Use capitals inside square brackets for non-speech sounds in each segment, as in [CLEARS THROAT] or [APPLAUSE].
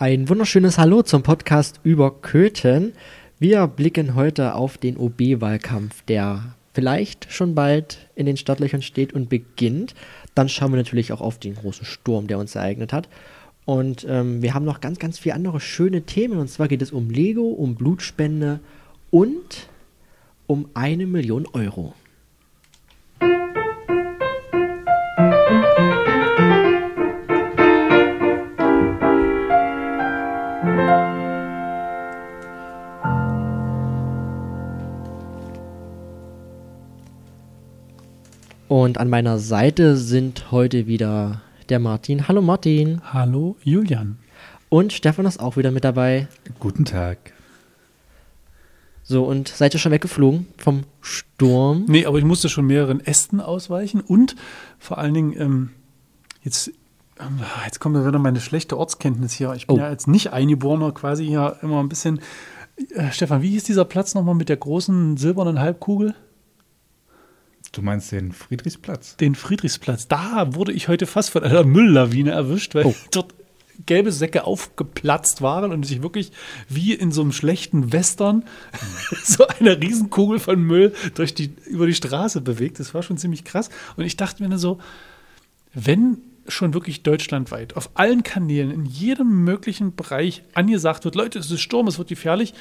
Ein wunderschönes Hallo zum Podcast über Köthen. Wir blicken heute auf den OB-Wahlkampf, der vielleicht schon bald in den Stadtlöchern steht und beginnt. Dann schauen wir natürlich auch auf den großen Sturm, der uns ereignet hat. Und ähm, wir haben noch ganz, ganz viele andere schöne Themen. Und zwar geht es um Lego, um Blutspende und um eine Million Euro. Und an meiner Seite sind heute wieder der Martin. Hallo Martin. Hallo Julian. Und Stefan ist auch wieder mit dabei. Guten Tag. So, und seid ihr schon weggeflogen vom Sturm? Nee, aber ich musste schon mehreren Ästen ausweichen und vor allen Dingen, ähm, jetzt, ähm, jetzt kommt wieder meine schlechte Ortskenntnis hier. Ich bin Oh. ja als Nicht-Eingeborener quasi hier immer ein bisschen. Äh, Stefan, wie hieß dieser Platz nochmal mit der großen silbernen Halbkugel? Du meinst den Friedrichsplatz? Den Friedrichsplatz. Da wurde ich heute fast von einer Mülllawine erwischt, weil Oh. [LAUGHS] dort gelbe Säcke aufgeplatzt waren und sich wirklich wie in so einem schlechten Western [LAUGHS] so eine Riesenkugel von Müll durch die, über die Straße bewegt. Das war schon ziemlich krass. Und ich dachte mir nur so, wenn schon wirklich deutschlandweit auf allen Kanälen, in jedem möglichen Bereich angesagt wird, Leute, es ist Sturm, es wird gefährlich,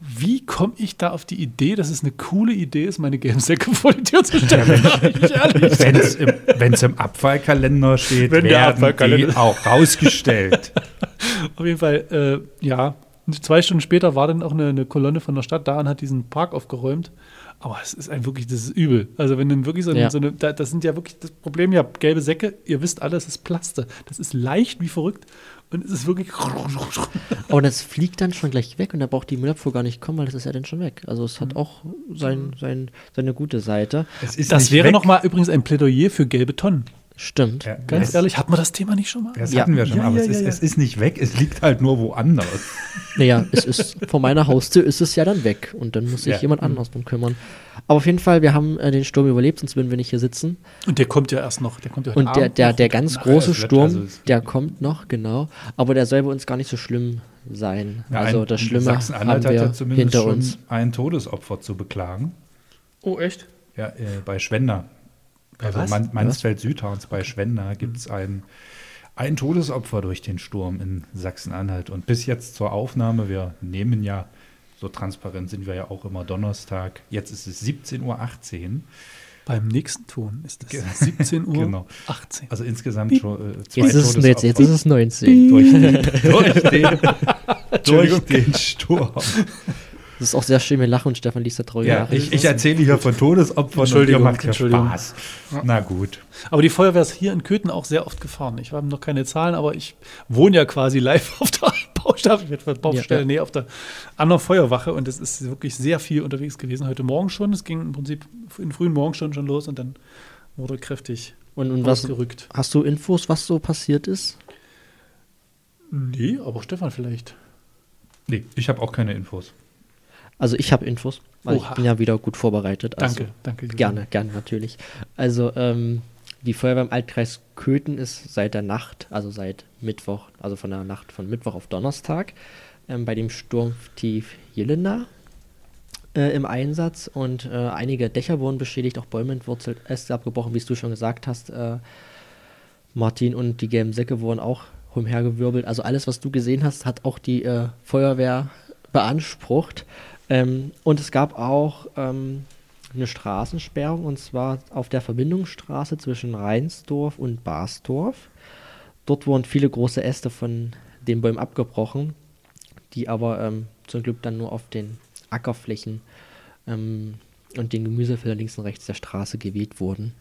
wie komme ich da auf die Idee, dass es eine coole Idee ist, meine gelben Säcke [LAUGHS] vor die Tür zu stellen? Wenn es im, wenn's im Abfallkalender steht, Wenn der werden Abfallkalender- die auch rausgestellt. [LAUGHS] Auf jeden Fall, äh, ja. Zwei Stunden später war dann auch eine, eine Kolonne von der Stadt da und hat diesen Park aufgeräumt. Aber es ist ein wirklich, das ist übel. Also wenn dann wirklich so, eine, Ja. so eine, da, das sind ja wirklich das Problem, ja, gelbe Säcke, ihr wisst alle, es ist Plaste. Das ist leicht wie verrückt und es ist wirklich. [LAUGHS] Aber das fliegt dann schon gleich weg und da braucht die Müllabfuhr gar nicht kommen, weil das ist ja dann schon weg. Also es hat auch sein, sein, seine gute Seite. Es ist Das wäre nochmal übrigens ein Plädoyer für gelbe Tonnen. Stimmt. Ja, Ganz ehrlich, hat man das Thema nicht schon mal? Das Ja. hatten wir schon, Ja, aber ja, es, ja, ist, ja. es ist nicht weg, es liegt halt nur woanders. [LAUGHS] Naja, es ist vor meiner Haustür ist es ja dann weg und dann muss sich Ja. jemand anders drum kümmern. Aber auf jeden Fall, wir haben äh, den Sturm überlebt, sonst würden wir nicht hier sitzen. Und der kommt ja erst noch. Der kommt ja heute Und der, Abend der, der ganz Na, große Sturm, also der kommt noch, genau. Aber der soll bei uns gar nicht so schlimm sein. Ja, also das Schlimme haben Sachsen-Anhalt hat ja wir zumindest hinter uns. ein Todesopfer zu beklagen. Oh, echt? Ja, äh, bei Schwender. Also? Man, Mansfeld-Südharns bei Schwender gibt es ein, ein Todesopfer durch den Sturm in Sachsen-Anhalt. Und bis jetzt zur Aufnahme, wir nehmen ja, so transparent sind wir ja auch immer Donnerstag, jetzt ist es 17.18 Uhr. Beim nächsten Ton ist es 17 [LAUGHS] Uhr Genau. 18. Also insgesamt schon äh, zwei Jetzt ist, es, jetzt, jetzt ist es 90. durch den, [LAUGHS] durch den, durch den Sturm. Das ist auch sehr schön, wir lachen und Stefan liest da traurige Ja, ich, ich erzähle hier von Todesopfern und ihr Entschuldigung, macht ja Entschuldigung. Spaß. Na gut. Aber die Feuerwehr ist hier in Köthen auch sehr oft gefahren. Ich habe noch keine Zahlen, aber ich wohne ja quasi live auf der [LAUGHS] Baustelle, Baustelle, Ja, ja. nee, auf der anderen Feuerwache und es ist wirklich sehr viel unterwegs gewesen. Heute Morgen schon, es ging im Prinzip in frühen Morgenstunden schon los und dann wurde kräftig und, und was, ausgerückt. hast du Infos, was so passiert ist? Nee, aber Stefan vielleicht. Nee, ich habe auch keine Infos. Also ich habe Infos, weil Oha. ich bin ja wieder gut vorbereitet. Also Danke, danke. Julian. Gerne, gerne natürlich. Also ähm, die Feuerwehr im Altkreis Köthen ist seit der Nacht, also seit Mittwoch, also von der Nacht von Mittwoch auf Donnerstag, ähm, bei dem Sturm tief Jelena äh, im Einsatz und äh, einige Dächer wurden beschädigt, auch Bäume entwurzelt, Äste abgebrochen, wie es du schon gesagt hast, äh, Martin, und die gelben Säcke wurden auch umhergewirbelt. Also alles, was du gesehen hast, hat auch die äh, Feuerwehr beansprucht. Ähm, und es gab auch ähm, eine Straßensperrung und zwar auf der Verbindungsstraße zwischen Reinsdorf und Basdorf. Dort wurden viele große Äste von den Bäumen abgebrochen, die aber ähm, zum Glück dann nur auf den Ackerflächen ähm, und den Gemüsefeldern links und rechts der Straße geweht wurden.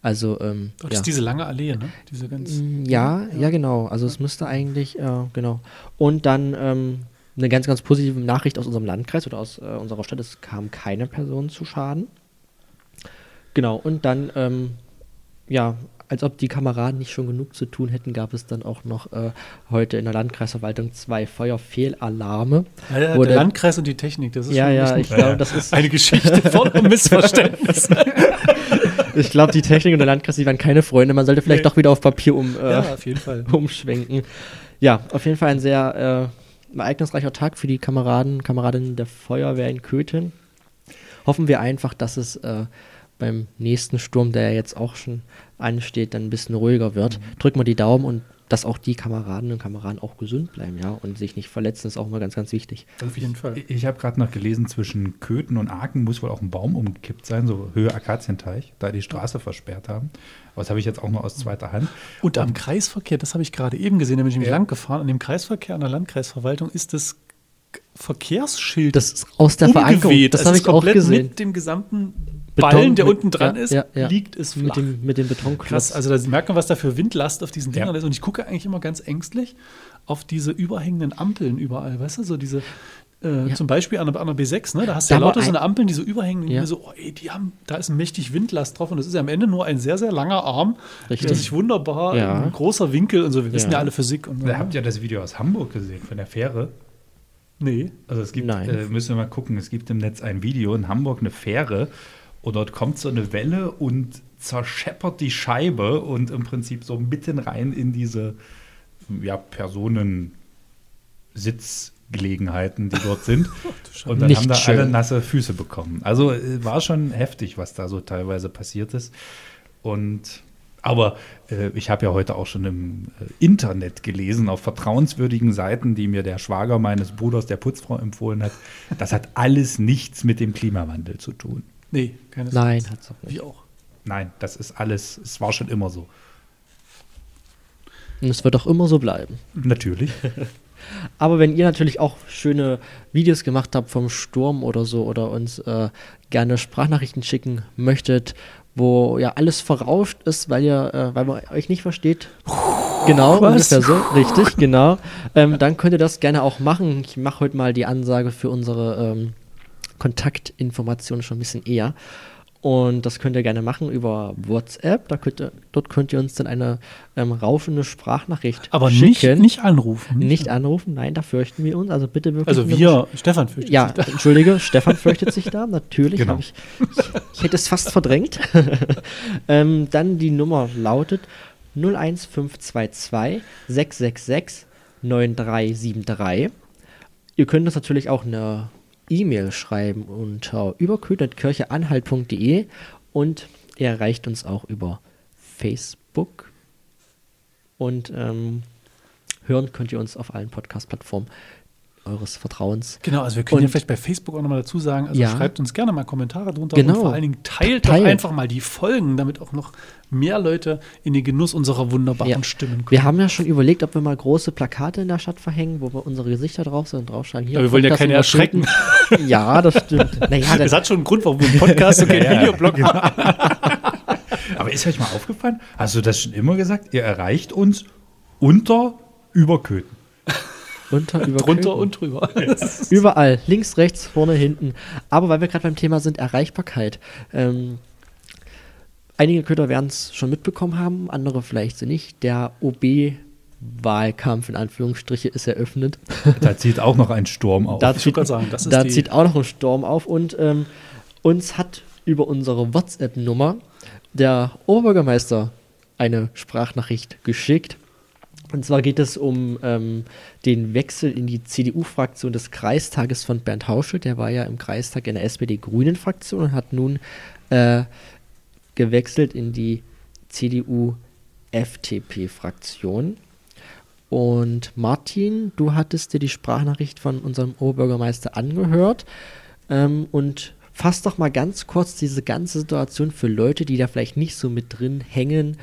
Also, ähm, Das ja. ist diese lange Allee, ne? Diese ganz. Mm, Ja, ja, genau. Also es müsste eigentlich, äh, genau. Und dann ähm, eine ganz, ganz positive Nachricht aus unserem Landkreis oder aus äh, unserer Stadt. Es kam keine Person zu Schaden. Genau, und dann, ähm, ja, als ob die Kameraden nicht schon genug zu tun hätten, gab es dann auch noch äh, heute in der Landkreisverwaltung zwei Feuerfehlalarme. Ja, ja, der Landkreis und die Technik, das ist Ja, ja, ich glaube, das ist [LAUGHS] eine Geschichte voller [LAUGHS] Missverständnisse. [LAUGHS] ich glaube, die Technik und der Landkreis, die waren keine Freunde. Man sollte vielleicht Nee. doch wieder auf Papier um, äh, Ja, umschwenken. Ja, auf jeden Fall ein sehr äh, ereignisreicher Tag für die Kameraden, Kameradinnen der Feuerwehr in Köthen. Hoffen wir einfach, dass es äh, beim nächsten Sturm, der ja jetzt auch schon ansteht, dann ein bisschen ruhiger wird. Drücken wir die Daumen und dass auch die Kameradinnen und Kameraden auch gesund bleiben, ja, und sich nicht verletzen, ist auch mal ganz, ganz wichtig. Auf jeden Fall. Ich- Ich habe gerade noch gelesen, zwischen Köthen und Aachen muss wohl auch ein Baum umgekippt sein, so Höhe Akazienteich, da die Straße versperrt haben. Aber das habe ich jetzt auch nur aus zweiter Hand. Und am Kreisverkehr, das habe ich gerade eben gesehen, da bin ich nämlich Ja. lang gefahren. An dem Kreisverkehr, an der Landkreisverwaltung ist das Verkehrsschild Das ist aus der Verankerung. umgeweht. Das Es habe ich auch gesehen. Mit dem gesamten Beton- Ballen, der mit- unten dran ja, ist, ja, ja. liegt es flach. Mit dem, mit dem Betonklotz. Krass, also da merkt man, was da für Windlast auf diesen Dingern Ja. ist. Und ich gucke eigentlich immer ganz ängstlich auf diese überhängenden Ampeln überall, weißt du, so diese, äh, Ja. zum Beispiel an der, an der B6, ne? da hast du Da ja lauter so ein- eine Ampeln, die so überhängen, und Ja. mir so, oh, ey, die haben, da ist ein mächtig Windlast drauf und das ist ja am Ende nur ein sehr, sehr langer Arm, der Richtig. sich wunderbar, Ja. ein großer Winkel und so, wir wissen Ja. ja alle Physik und so. Da habt ihr das Video aus Hamburg gesehen, von der Fähre. Nee. Also es gibt, Nein. äh, müssen wir mal gucken, es gibt im Netz ein Video in Hamburg, eine Fähre, und dort kommt so eine Welle und zerscheppert die Scheibe und im Prinzip so mitten rein in diese ja, Personensitzgelegenheiten, die dort sind. [LAUGHS] und dann Nicht haben da schön. alle nasse Füße bekommen. Also äh, war schon heftig, was da so teilweise passiert ist. Und aber äh, ich habe ja heute auch schon im äh, Internet gelesen, auf vertrauenswürdigen Seiten, die mir der Schwager meines Bruders, der Putzfrau, empfohlen hat. Das hat alles nichts mit dem Klimawandel zu tun. Nee, keine Nein, Chance. hat's auch nicht. Wie auch. Nein, das ist alles, es war schon immer so. Und es wird auch immer so bleiben. Natürlich. [LAUGHS] Aber wenn ihr natürlich auch schöne Videos gemacht habt vom Sturm oder so oder uns äh, gerne Sprachnachrichten schicken möchtet, wo ja alles verrauscht ist, weil ihr, äh, weil man euch nicht versteht. [LAUGHS] Genau, Was? ungefähr so, richtig, [LAUGHS] genau. Ähm, dann könnt ihr das gerne auch machen. Ich mache heute mal die Ansage für unsere ähm, Kontaktinformationen schon ein bisschen eher. Und das könnt ihr gerne machen über WhatsApp. Da könnt ihr, dort könnt ihr uns dann eine ähm, rauschende Sprachnachricht Aber nicht, schicken. nicht anrufen. Nicht anrufen, nein, da fürchten wir uns. Also bitte wirklich. Also wir, Stefan fürchtet Ja, sich da. entschuldige, Stefan fürchtet sich da, [LAUGHS] natürlich. Genau. Ich, ich, ich hätte es fast verdrängt. [LAUGHS] ähm, dann die Nummer lautet 01522 666 9373. Ihr könnt uns natürlich auch eine E-Mail schreiben unter überkötnerkircheanhalt.de und ihr erreicht uns auch über Facebook. Und ähm, hören könnt ihr uns auf allen Podcast-Plattformen eures Vertrauens. Genau, also wir können ja Und- vielleicht bei Facebook auch nochmal dazu sagen, also Ja. schreibt uns gerne mal Kommentare drunter Genau. und vor allen Dingen teilt, Teilt. doch einfach mal die Folgen, damit auch noch mehr Leute in den Genuss unserer wunderbaren Ja. Stimmen kommen. Wir haben ja schon überlegt, ob wir mal große Plakate in der Stadt verhängen, wo wir unsere Gesichter drauf sind und draufschreiben. Hier, Aber wir wollen ja keine überschritten. [LAUGHS] Ja, das stimmt. Naja, das hat schon einen Grund, warum wir einen Podcast und keinen [LAUGHS] Ja, ja. Videoblog haben. Aber ist euch mal aufgefallen? Hast du das schon immer gesagt? Ihr erreicht uns unter Überköten. Unter, über Drunter Köthen. und drüber. [LAUGHS] Überall, links, rechts, vorne, hinten. Aber weil wir gerade beim Thema sind, Erreichbarkeit. Ähm, einige Köter werden es schon mitbekommen haben, andere vielleicht so nicht. Der OB-Wahlkampf in Anführungsstriche ist eröffnet. Da zieht auch noch ein Sturm auf. Da Ich zieht, sagen, das ist da zieht auch noch ein Sturm auf und ähm, uns hat über unsere WhatsApp-Nummer der Oberbürgermeister eine Sprachnachricht geschickt. Und zwar geht es um ähm, den Wechsel in die CDU-Fraktion des Kreistages von Bernd Hauschel. Der war ja im Kreistag in der SPD-Grünen-Fraktion und hat nun äh, gewechselt in die CDU-FDP-Fraktion. Und Martin, du hattest dir die Sprachnachricht von unserem Oberbürgermeister angehört ähm, und fass doch mal ganz kurz diese ganze Situation für Leute, die da vielleicht nicht so mit drin hängen,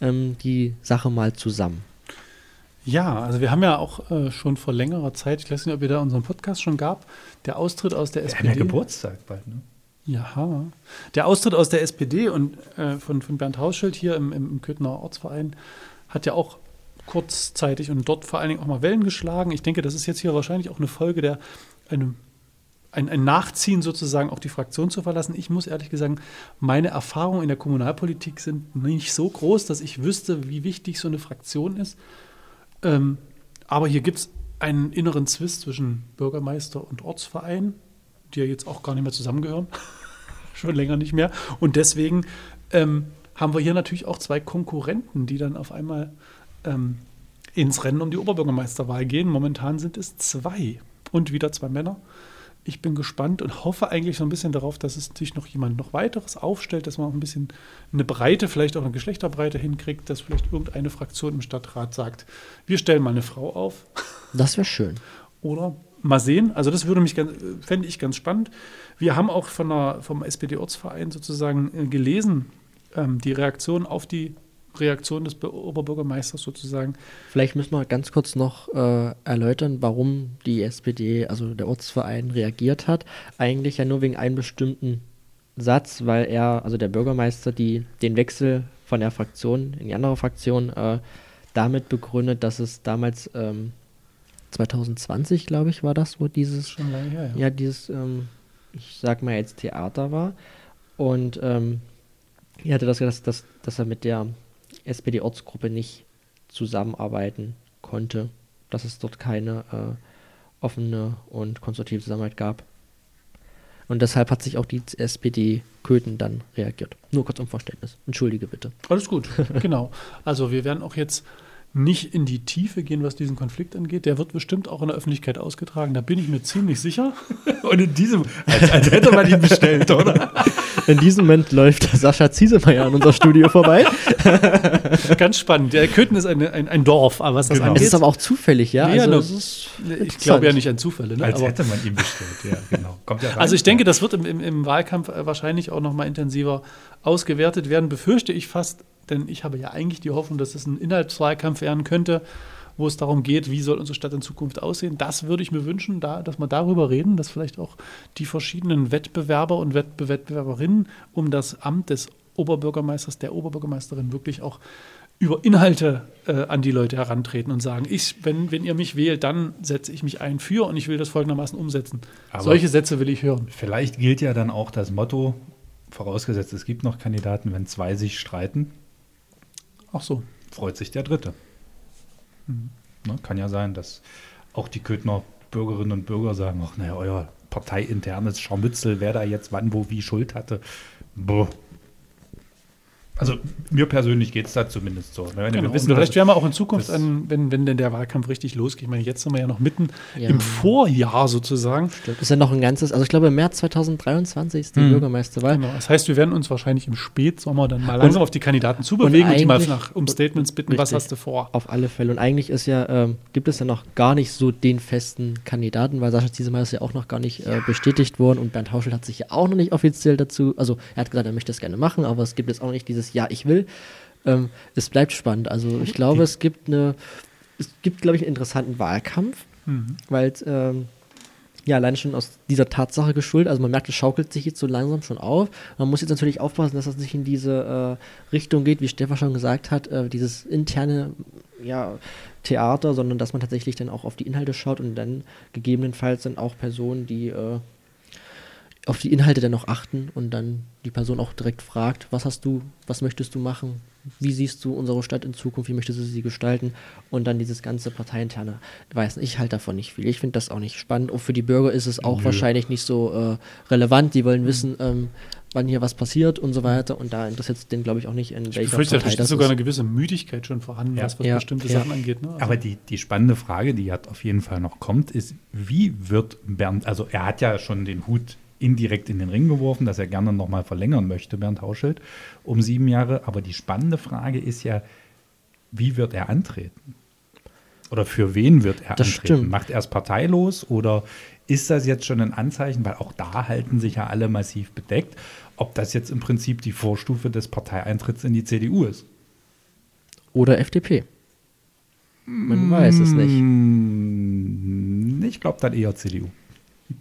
ähm, die Sache mal zusammen. Ja, also wir haben ja auch äh, schon vor längerer Zeit, ich weiß nicht, ob ihr da unseren Podcast schon gab, der Austritt aus der Wir haben ja SPD. Geburtstag bald, ne? Ja, der Austritt aus der SPD und äh, von, von Bernd Hauschild hier im, im, Köthener Ortsverein hat ja auch kurzzeitig und dort vor allen Dingen auch mal Wellen geschlagen. Ich denke, das ist jetzt hier wahrscheinlich auch eine Folge der eine, ein, ein Nachziehen sozusagen auch die Fraktion zu verlassen. Ich muss ehrlich gesagt, meine Erfahrungen in der Kommunalpolitik sind nicht so groß, dass ich wüsste, wie wichtig so eine Fraktion ist. Ähm, aber hier gibt es einen inneren Zwist zwischen Bürgermeister und Ortsverein, die ja jetzt auch gar nicht mehr zusammengehören. [LAUGHS] Schon länger nicht mehr. Und deswegen ähm, haben wir hier natürlich auch zwei Konkurrenten, die dann auf einmal ähm, ins Rennen um die Oberbürgermeisterwahl gehen. Momentan sind es zwei und wieder zwei Männer. Ich bin gespannt und hoffe eigentlich so ein bisschen darauf, dass es sich noch jemand noch weiteres aufstellt, dass man auch ein bisschen eine Breite, vielleicht auch eine Geschlechterbreite hinkriegt, dass vielleicht irgendeine Fraktion im Stadtrat sagt, wir stellen mal eine Frau auf. Das wäre schön. Oder mal sehen. Also das würde mich ganz, fände ich ganz spannend. Wir haben auch von der, vom SPD-Ortsverein sozusagen äh, gelesen, ähm, die Reaktion auf die Reaktion des Be- Oberbürgermeisters sozusagen. Vielleicht müssen wir ganz kurz noch äh, erläutern, warum die SPD, also der Ortsverein, reagiert hat. Eigentlich ja nur wegen einem bestimmten Satz, weil er, also der Bürgermeister, die, den Wechsel von der Fraktion in die andere Fraktion äh, damit begründet, dass es damals ähm, 2020, glaube ich, war das, wo dieses Schon lange her, ja, dieses, ähm, ich sag mal jetzt Theater war. Und ähm, er hatte das, dass, dass, dass er mit der SPD-Ortsgruppe nicht zusammenarbeiten konnte, dass es dort keine äh, offene und konstruktive Zusammenarbeit gab. Und deshalb hat sich auch die SPD Köthen dann reagiert. Nur kurz um Verständnis. Entschuldige bitte. Alles gut, genau. Also wir werden auch jetzt nicht in die Tiefe gehen, was diesen Konflikt angeht. Der wird bestimmt auch in der Öffentlichkeit ausgetragen. Da bin ich mir ziemlich sicher. [LAUGHS] Und in diesem, als, als hätte man ihn bestellt, oder? In diesem Moment läuft Sascha Ziesemeyer an unser Studio vorbei. Ganz spannend. Der Köthen ist eine, ein, ein Dorf, aber was das Genau. Es angeht. ist aber auch zufällig, ja. Ja, also, ne, es ist ich glaube ja nicht an Zufälle. Ne? Als Aber, hätte man ihn bestellt, ja, genau. Kommt ja rein. also ich denke, das wird im, im, im Wahlkampf äh, wahrscheinlich auch noch mal intensiver ausgewertet werden, befürchte ich fast, denn ich habe ja eigentlich die Hoffnung, dass es ein Inhaltswahlkampf werden könnte, wo es darum geht, wie soll unsere Stadt in Zukunft aussehen. Das würde ich mir wünschen, da, dass wir darüber reden, dass vielleicht auch die verschiedenen Wettbewerber und Wettbe Wettbewerberinnen um das Amt des Oberbürgermeisters, der Oberbürgermeisterin wirklich auch über Inhalte äh, an die Leute herantreten und sagen, ich, wenn, wenn ihr mich wählt, dann setze ich mich ein für und ich will das folgendermaßen umsetzen. Aber- Solche Sätze will ich hören. Vielleicht gilt ja dann auch das Motto, vorausgesetzt es gibt noch Kandidaten, wenn zwei sich streiten, Ach so. freut sich der Dritte. Ne, kann ja sein, dass auch die Köthner Bürgerinnen und Bürger sagen, ach naja, euer parteiinternes Scharmützel, wer da jetzt wann, wo, wie Schuld hatte. Boah. Also mir persönlich geht es da zumindest so. ne? Wenn Genau. wir wissen, Vielleicht dass- werden wir auch in Zukunft, an, wenn, wenn denn der Wahlkampf richtig losgeht. Ich meine, jetzt sind wir ja noch mitten Ja. im Vorjahr sozusagen. Das ist ja noch ein ganzes, also ich glaube im März 2023 ist die Hm. Bürgermeisterwahl. Genau. Das heißt, wir werden uns wahrscheinlich im Spätsommer dann mal langsam auf die Kandidaten zubewegen und, die mal nach, um Statements bitten, was Richtig. hast du vor? Auf alle Fälle. Und eigentlich ist ja, ähm, gibt es ja noch gar nicht so den festen Kandidaten, weil Sascha Ziesemeyer ist ja auch noch gar nicht äh, bestätigt worden und Bernd Hauschel hat sich ja auch noch nicht offiziell dazu, also er hat gesagt, er möchte das gerne machen, aber es gibt jetzt auch noch nicht dieses Ja, ich will. Ähm, es bleibt spannend. Also ich glaube, es gibt eine, es gibt, glaube ich, einen interessanten Wahlkampf, Mhm. weil es ähm, ja allein schon aus dieser Tatsache geschuldet, also man merkt, es schaukelt sich jetzt so langsam schon auf. Man muss jetzt natürlich aufpassen, dass das nicht in diese äh, Richtung geht, wie Stefan schon gesagt hat, äh, dieses interne ja, Theater, sondern dass man tatsächlich dann auch auf die Inhalte schaut und dann gegebenenfalls dann auch Personen, die äh, auf die Inhalte dann noch achten und dann die Person auch direkt fragt, was hast du, was möchtest du machen, wie siehst du unsere Stadt in Zukunft, wie möchtest du sie gestalten und dann dieses ganze parteiinterne, weiß nicht, ich halte davon nicht viel. Ich finde das auch nicht spannend. Und für die Bürger ist es auch Nö. wahrscheinlich nicht so äh, relevant. Die wollen wissen, ähm, wann hier was passiert und so weiter. Und da interessiert es den, glaube ich, auch nicht, in Ich welcher Partei ist das sogar ist. eine gewisse Müdigkeit schon vorhanden, Ja. was, was Ja, bestimmte ja. Sachen angeht. Ne? Also- Aber die, die spannende Frage, die jetzt auf jeden Fall noch kommt, ist, wie wird Bernd, also er hat ja schon den Hut indirekt in den Ring geworfen, dass er gerne nochmal verlängern möchte, Bernd Hauschild, um sieben Jahre. Aber die spannende Frage ist ja, wie wird er antreten? Oder für wen wird er Das antreten? stimmt. Macht er es parteilos oder ist das jetzt schon ein Anzeichen, weil auch da halten sich ja alle massiv bedeckt, ob das jetzt im Prinzip die Vorstufe des Parteieintritts in die CDU ist? Oder FDP. Man weiß es nicht. Mm, Ich glaube dann eher CDU.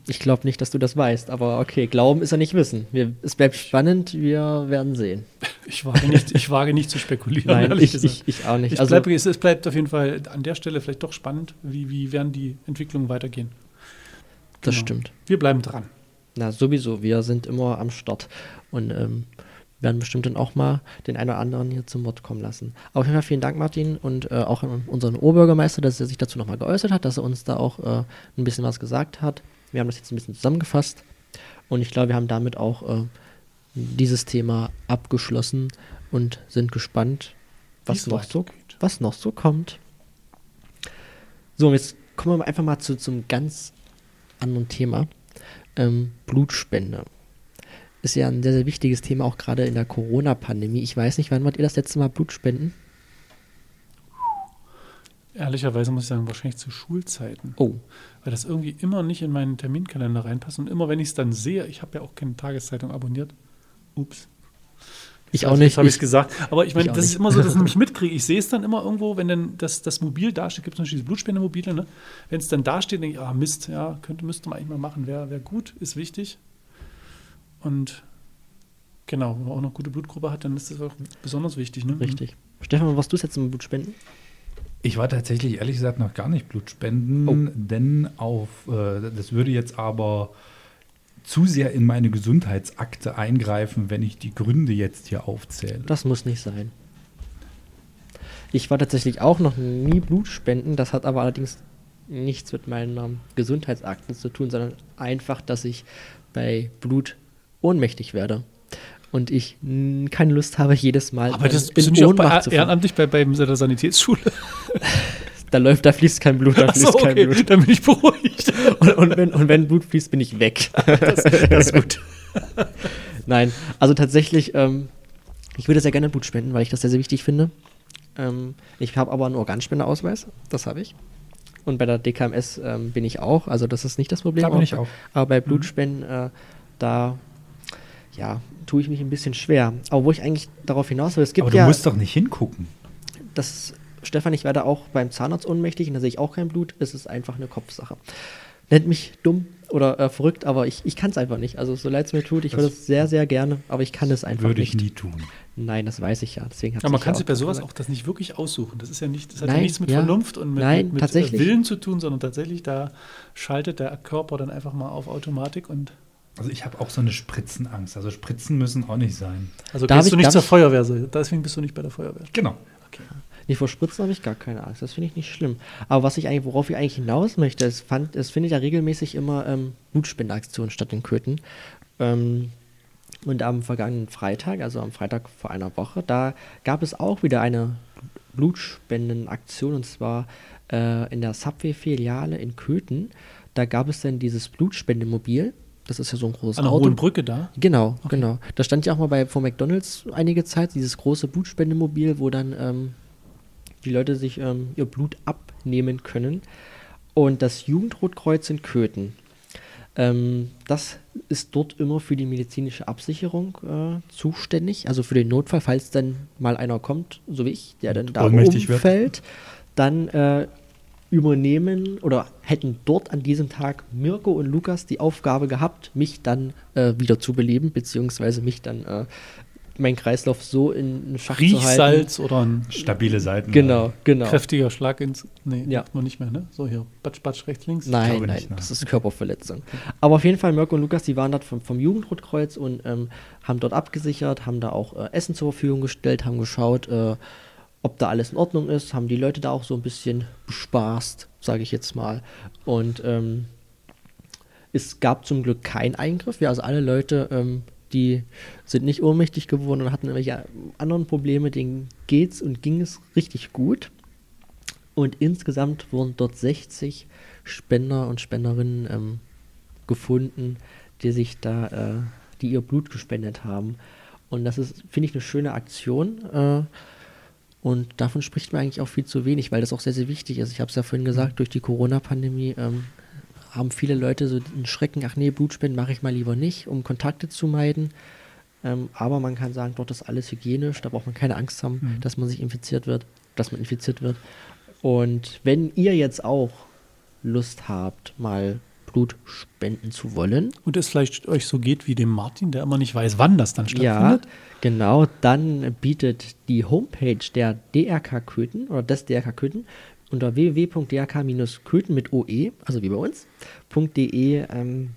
Ich glaube nicht, dass du das weißt, aber okay, glauben ist ja nicht wissen. Wir, es bleibt spannend, wir werden sehen. [LAUGHS] ich, wage nicht, ich wage nicht zu spekulieren, Nein, ehrlich ich, gesagt. ich, ich auch nicht. Ich Also, bleib, es, es bleibt auf jeden Fall an der Stelle vielleicht doch spannend, wie, wie werden die Entwicklungen weitergehen. das genau. stimmt. Wir bleiben dran. Na, sowieso, wir sind immer am Start und ähm, werden bestimmt dann auch mal den einen oder anderen hier zum Wort kommen lassen. Auf jeden Fall vielen Dank, Martin, und äh, auch an unseren Oberbürgermeister, dass er sich dazu nochmal geäußert hat, dass er uns da auch äh, ein bisschen was gesagt hat. Wir haben das jetzt ein bisschen zusammengefasst und ich glaube, wir haben damit auch äh, dieses Thema abgeschlossen und sind gespannt, was noch, so, was noch so kommt. So, jetzt kommen wir einfach mal zu, zum ganz anderen Thema. Ähm, Blutspende. Ist ja ein sehr, sehr wichtiges Thema, auch gerade in der Corona-Pandemie. Ich weiß nicht, wann wart ihr das letzte Mal Blut spenden? Ehrlicherweise muss ich sagen, wahrscheinlich zu Schulzeiten. Oh, Weil das irgendwie immer nicht in meinen Terminkalender reinpasst. Und immer wenn ich es dann sehe, ich habe ja auch keine Tageszeitung abonniert. Ups. ich auch Also, nicht. Habe ich es gesagt. Aber ich meine, das ist nicht. immer so, dass ich [LAUGHS] mich mitkriege. Ich sehe es dann immer irgendwo, wenn dann das, das Mobil dasteht, gibt es natürlich diese Blutspendemobile, ne? Wenn es dann dasteht, denke ich, ah Mist, ja, könnte, müsste man eigentlich mal machen. Wäre wär gut, ist wichtig. Und genau, wenn man auch eine gute Blutgruppe hat, dann ist das auch besonders wichtig. Ne? Richtig. Stefan, warst du jetzt zum Blut spenden? Ich war tatsächlich ehrlich gesagt noch gar nicht Blutspenden, Oh. denn auf, äh, das würde jetzt aber zu sehr in meine Gesundheitsakte eingreifen, wenn ich die Gründe jetzt hier aufzähle. Das muss nicht sein. Ich war tatsächlich auch noch nie Blutspenden. Das hat aber allerdings nichts mit meiner Gesundheitsakten zu tun, sondern einfach, dass ich bei Blut ohnmächtig werde. Und ich keine Lust habe, jedes Mal Aber das bist du nicht auch bei, ehrenamtlich bei, bei der Sanitätsschule? [LAUGHS] Da läuft, da fließt kein Blut, da fließt so, kein okay, Blut. dann bin ich beruhigt. [LAUGHS] Und, und, wenn, und wenn Blut fließt, bin ich weg. [LAUGHS] Das, das ist gut. Nein, also tatsächlich, ähm, ich würde sehr gerne Blut spenden, weil ich das sehr, sehr wichtig finde. Ähm, ich habe aber einen Organspendeausweis, das habe ich. Und bei der DKMS ähm, bin ich auch, also das ist nicht das Problem. Da bin aber, ich auch. aber bei Blutspenden, äh, da ja, tue ich mich ein bisschen schwer. Aber wo ich eigentlich darauf hinaus will, es gibt Aber du ja, musst doch nicht hingucken. das, Stefan, ich werde auch beim Zahnarzt ohnmächtig und da sehe ich auch kein Blut. Es ist einfach eine Kopfsache. Nennt mich dumm oder äh, verrückt, aber ich, ich kann es einfach nicht. Also so leid es mir tut, ich Das würde es sehr, sehr gerne, aber ich kann es einfach Würde ich nicht. nie tun. Nein, das weiß ich ja. Deswegen Ja, man kann ja sich bei sowas gesagt. auch das nicht wirklich aussuchen. Das ist ja nicht, das hat ja Nein, nichts mit ja. Vernunft und mit, Nein, mit, mit tatsächlich. äh, Willen zu tun, sondern tatsächlich, da schaltet der Körper dann einfach mal auf Automatik und Also ich habe auch so eine Spritzenangst. Also Spritzen müssen auch nicht sein. also gehst ich- du nicht zur Feuerwehr. so. Deswegen bist du nicht bei der Feuerwehr. Genau. Okay. Nee, vor Spritzen habe ich gar keine Angst. Das finde ich nicht schlimm. Aber was ich eigentlich, worauf ich eigentlich hinaus möchte, es, fand, es findet ja regelmäßig immer ähm, Blutspendeaktionen statt in Köthen. Ähm, und am vergangenen Freitag, also am Freitag vor einer Woche, da gab es auch wieder eine Blutspendenaktion und zwar äh, in der Subway-Filiale in Köthen. Da gab es dann dieses Blutspendemobil. Das ist ja so ein großes An der Auto. Hohen Brücke da. Genau, genau. Da stand ja auch mal bei vor McDonalds einige Zeit, dieses große Blutspendemobil, wo dann ähm, die Leute sich ähm, ihr Blut abnehmen können. Und das Jugendrotkreuz in Köthen, ähm, das ist dort immer für die medizinische Absicherung äh, zuständig, also für den Notfall, falls dann mal einer kommt, so wie ich, der dann da ohnmächtig wird. umfällt, dann äh, übernehmen oder hätten dort an diesem Tag Mirko und Lukas die Aufgabe gehabt, mich dann äh, wieder zu beleben, beziehungsweise mich dann äh, meinen Kreislauf so in Schach zu halten. Riechsalz oder ein Stabile Seiten. Genau, genau. kräftiger Schlag ins. Nee, Ja. man nicht mehr, ne? So hier, batsch, batsch, rechts, links. Nein, nein, nicht, nein. das ist Körperverletzung. Aber auf jeden Fall, Mirko und Lukas, die waren dort vom, vom Jugendrotkreuz und ähm, haben dort abgesichert, haben da auch äh, Essen zur Verfügung gestellt, haben geschaut, äh, ob da alles in Ordnung ist, haben die Leute da auch so ein bisschen bespaßt, sage ich jetzt mal. Und ähm, es gab zum Glück keinen Eingriff. Ja, also alle Leute, ähm, die sind nicht ohnmächtig geworden und hatten irgendwelche anderen Probleme, denen geht's und ging es richtig gut. Und insgesamt wurden dort 60 Spender und Spenderinnen ähm, gefunden, die sich da, äh, die ihr Blut gespendet haben. Und das ist, finde ich, eine schöne Aktion. Äh, und davon spricht man eigentlich auch viel zu wenig, weil das auch sehr, sehr wichtig ist. Ich habe es ja vorhin gesagt, durch die Corona-Pandemie ähm, haben viele Leute so den Schrecken, ach nee, Blutspenden mache ich mal lieber nicht, um Kontakte zu meiden. Ähm, aber man kann sagen, dort ist alles hygienisch, da braucht man keine Angst haben, Mhm. dass man sich infiziert wird, dass man infiziert wird. Und wenn ihr jetzt auch Lust habt, mal Blut spenden zu wollen, Und es vielleicht euch so geht wie dem Martin, der immer nicht weiß, wann das dann ja, stattfindet. genau, dann bietet die Homepage der DRK Köthen oder des DRK Köthen unter www.drk-köthen mit OE, also wie bei uns, .de ähm,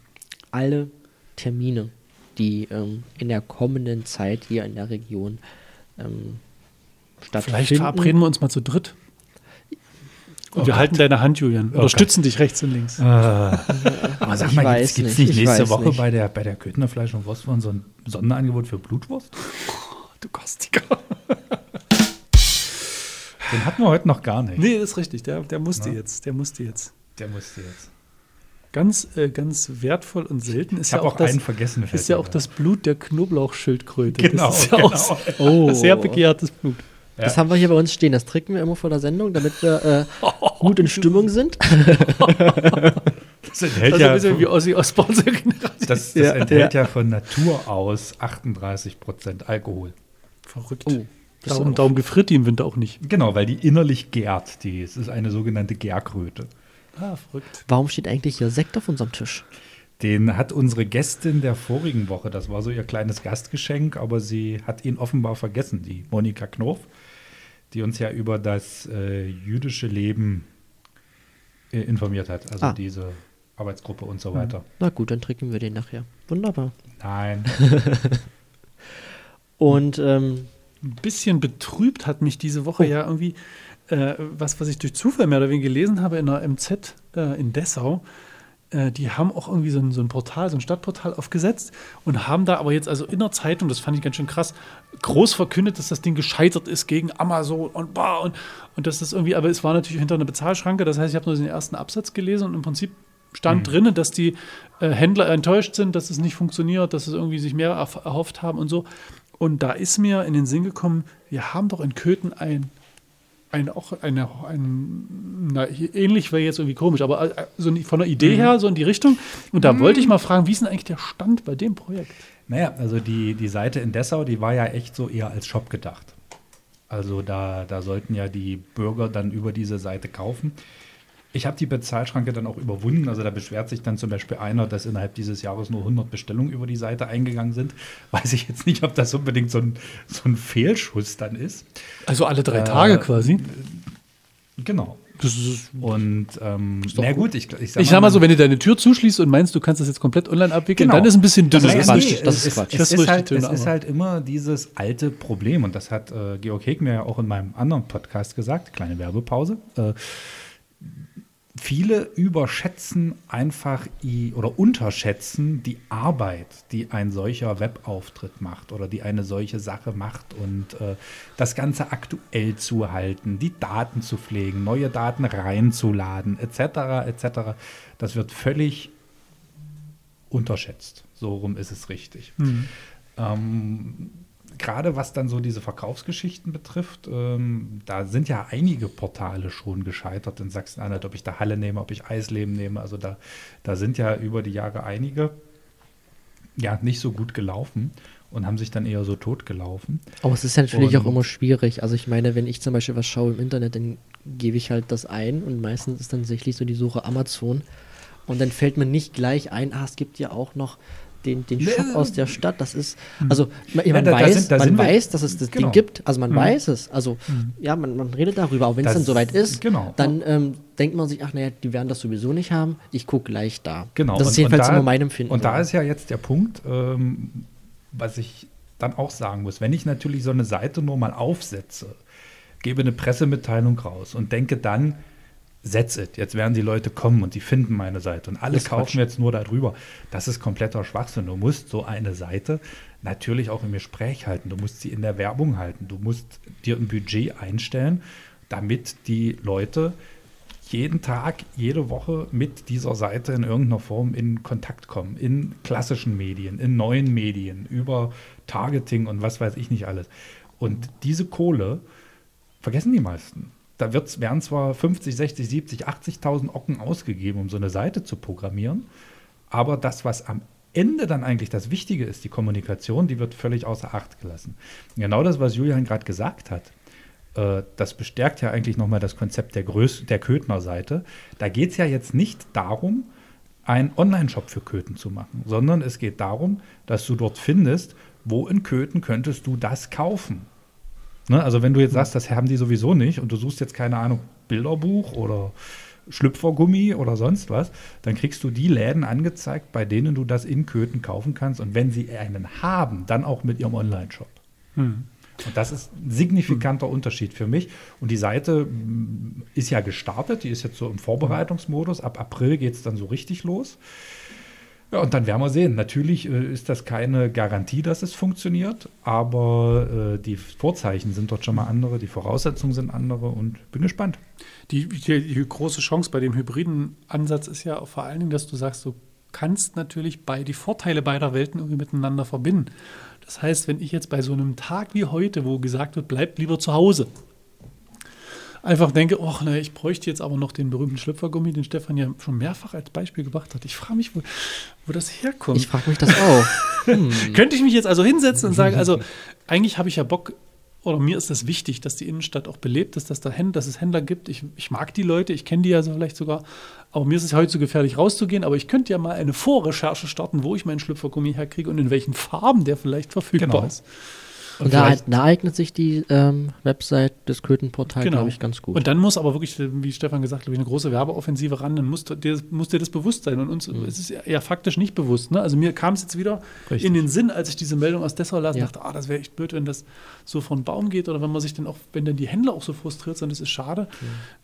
alle Termine, die ähm, in der kommenden Zeit hier in der Region ähm, stattfinden. Vielleicht verabreden wir uns mal zu dritt. Und wir halten deine Hand, Julian. Oder Gott. stützen dich rechts und links. [LAUGHS] Aber sag Ich mal, gibt es nicht, nicht ich nächste Woche nicht. bei der, bei der Köthner Fleisch- und Wurstwurm so ein Sonderangebot für Blutwurst? Du Kostiger. [LAUGHS] Den hatten wir heute noch gar nicht. Nee, das ist richtig. Der, der musste Ja. jetzt. Der musste jetzt. Der musste jetzt. Ganz, äh, ganz wertvoll und selten ist Ich ja auch auch das, einen vergessen. fällt ist ja auch das Blut der Knoblauchschildkröte. Genau, das ist ja genau. auch Oh. sehr begehrtes Blut. Das haben wir hier bei uns stehen. Das trinken wir immer vor der Sendung, damit wir äh, [LAUGHS] gut in Stimmung sind. Das enthält, Also ja, ein bisschen wie Ossi genau. das, das Ja, enthält ja. von Natur aus 38% Alkohol. Verrückt. Oh, das darum, darum gefriert die im Winter auch nicht. Genau, weil die innerlich gärt. Die, es ist eine sogenannte Gärkröte. Ah, verrückt. Warum steht eigentlich hier Sekt auf unserem Tisch? Den hat unsere Gästin der vorigen Woche, das war so ihr kleines Gastgeschenk, aber sie hat ihn offenbar vergessen, die Monika Knof, die uns ja über das äh, jüdische Leben äh, informiert hat. Also Ah. diese Arbeitsgruppe und so weiter. Na gut, dann trinken wir den nachher. Wunderbar. Nein. [LAUGHS] Und ähm, Ein bisschen betrübt hat mich diese Woche ja irgendwie äh, was, was ich durch Zufall mehr oder weniger gelesen habe in der MZ äh, in Dessau. Äh, die haben auch irgendwie so ein, so ein Portal, so ein Stadtportal aufgesetzt und haben da aber jetzt also in der Zeitung, das fand ich ganz schön krass, groß verkündet, dass das Ding gescheitert ist gegen Amazon und bah und, und dass das irgendwie, aber es war natürlich hinter einer Bezahlschranke, das heißt, ich habe nur den ersten Absatz gelesen und im Prinzip stand drinnen, dass die äh, Händler enttäuscht sind, dass es nicht funktioniert, dass es irgendwie sich mehr erhofft haben und so. Und da ist mir in den Sinn gekommen, wir haben doch in Köthen ein, ein auch eine, ein, na, ähnlich wäre jetzt irgendwie komisch, aber äh, so von der Idee her, so in die Richtung. Und da wollte ich mal fragen, wie ist denn eigentlich der Stand bei dem Projekt? Naja, also die, die Seite in Dessau, die war ja echt so eher als Shop gedacht. Also da, da sollten ja die Bürger dann über diese Seite kaufen. Ich habe die Bezahlschranke dann auch überwunden. Also da beschwert sich dann zum Beispiel einer, dass innerhalb dieses Jahres nur 100 Bestellungen über die Seite eingegangen sind. [LAUGHS] Weiß ich jetzt nicht, ob das unbedingt so ein, so ein Fehlschuss dann ist. Also alle drei Äh, Tage quasi. Genau. Das ist, Und ähm, na gut. gut, ich, ich ich sag mal so, wenn du deine Tür zuschließt und meinst, du kannst das jetzt komplett online abwickeln, Genau. dann ist ein bisschen dünn. Das Naja, ist Das das ist Quatsch. Das ist, ist halt, es ist halt immer dieses alte Problem und das hat äh, Georg Heg mir ja auch in meinem anderen Podcast gesagt, kleine Werbepause. Äh, viele überschätzen einfach oder unterschätzen die Arbeit, die ein solcher Webauftritt macht oder die eine solche Sache macht und äh, das Ganze aktuell zu halten, die Daten zu pflegen, neue Daten reinzuladen, etc. etc. Das wird völlig unterschätzt. So rum ist es richtig. Mhm. Ähm, Gerade was dann so diese Verkaufsgeschichten betrifft, ähm, da sind ja einige Portale schon gescheitert in Sachsen-Anhalt, ob ich da Halle nehme, ob ich Eisleben nehme. Also da, da sind ja über die Jahre einige ja nicht so gut gelaufen und haben sich dann eher so totgelaufen. Aber es ist ja natürlich auch Und- immer schwierig. Also ich meine, wenn ich zum Beispiel was schaue im Internet, dann gebe ich halt das ein und meistens ist dann tatsächlich so die Suche Amazon. Und dann fällt mir nicht gleich ein, ah, es gibt ja auch noch den, den Shop aus der Stadt. Das ist, also man, man da- da weiß, sind- da man weiß, dass es das Genau. Ding gibt. Also man weiß es. Also ja, man, man redet darüber. Aber wenn es dann soweit ist, genau. dann ähm, denkt man sich, ach naja, die werden das sowieso nicht haben. Ich gucke gleich da. Genau. Das und- ist jedenfalls und da, immer mein Empfinden. Und da ist ja jetzt der Punkt, ähm, was ich dann auch sagen muss. Wenn ich natürlich so eine Seite nur mal aufsetze, gebe eine Pressemitteilung raus und denke dann, setz it, jetzt werden die Leute kommen und die finden meine Seite und alle Das kaufen jetzt nur darüber. Das ist kompletter Schwachsinn. Du musst so eine Seite natürlich auch im Gespräch halten. Du musst sie in der Werbung halten. Du musst dir ein Budget einstellen, damit die Leute jeden Tag, jede Woche mit dieser Seite in irgendeiner Form in Kontakt kommen. In klassischen Medien, in neuen Medien, über Targeting und was weiß ich nicht alles. Und diese Kohle vergessen die meisten. Da wird's, werden zwar 50, 60, 70, 80.000 Ocken ausgegeben, um so eine Seite zu programmieren, aber das, was am Ende dann eigentlich das Wichtige ist, die Kommunikation, die wird völlig außer Acht gelassen. Genau das, was Julian gerade gesagt hat, äh, das bestärkt ja eigentlich nochmal das Konzept der, der Köthner-Seite. Da geht es ja jetzt nicht darum, einen Online-Shop für Köthen zu machen, sondern es geht darum, dass du dort findest, wo in Köthen könntest du das kaufen. Ne? Also wenn du jetzt sagst, das haben die sowieso nicht und du suchst jetzt keine Ahnung, Bilderbuch oder Schlüpfergummi oder sonst was, dann kriegst du die Läden angezeigt, bei denen du das in Köthen kaufen kannst und wenn sie einen haben, dann auch mit ihrem Online-Shop. Hm. Und das ist ein signifikanter Unterschied für mich. Und die Seite mm, ist ja gestartet, die ist jetzt so im Vorbereitungsmodus. Ab April geht es dann so richtig los. Ja, und dann werden wir sehen. Natürlich äh, ist das keine Garantie, dass es funktioniert, aber äh, die Vorzeichen sind dort schon mal andere, die Voraussetzungen sind andere und bin gespannt. Die, die, die große Chance bei dem hybriden Ansatz ist ja vor allen Dingen, dass du sagst, du kannst natürlich bei die Vorteile beider Welten irgendwie miteinander verbinden. Das heißt, wenn ich jetzt bei so einem Tag wie heute, wo gesagt wird, bleibt lieber zu Hause, einfach denke, oh, na, ich bräuchte jetzt aber noch den berühmten Schlüpfergummi, den Stefan ja schon mehrfach als Beispiel gebracht hat. Ich frage mich, wo, wo das herkommt. Ich frage mich das auch. [LAUGHS] Hm. Könnte ich mich jetzt also hinsetzen und sagen, also [LAUGHS] eigentlich habe ich ja Bock, oder mir ist das wichtig, dass die Innenstadt auch belebt ist, dass, da Händler, dass es Händler gibt. Ich, ich mag die Leute, ich kenne die ja so vielleicht sogar. Aber mir ist es heute zu gefährlich rauszugehen. Aber ich könnte ja mal eine Vorrecherche starten, wo ich meinen Schlüpfergummi herkriege und in welchen Farben der vielleicht verfügbar Genau. ist. Und da, da eignet sich die ähm, Website des Köthenportals, glaube ich, ganz gut. Und dann muss aber wirklich, wie Stefan gesagt hat, glaube ich, eine große Werbeoffensive ran. Dann muss dir, muss dir das bewusst sein. Und uns ist es ja, ja faktisch nicht bewusst. Ne? Also mir kam es jetzt wieder Richtig. in den Sinn, als ich diese Meldung aus Dessau las, Ja. dachte, ah, das wäre echt blöd, wenn das so von Baum geht oder wenn man sich dann auch, wenn dann die Händler auch so frustriert sind, das ist schade,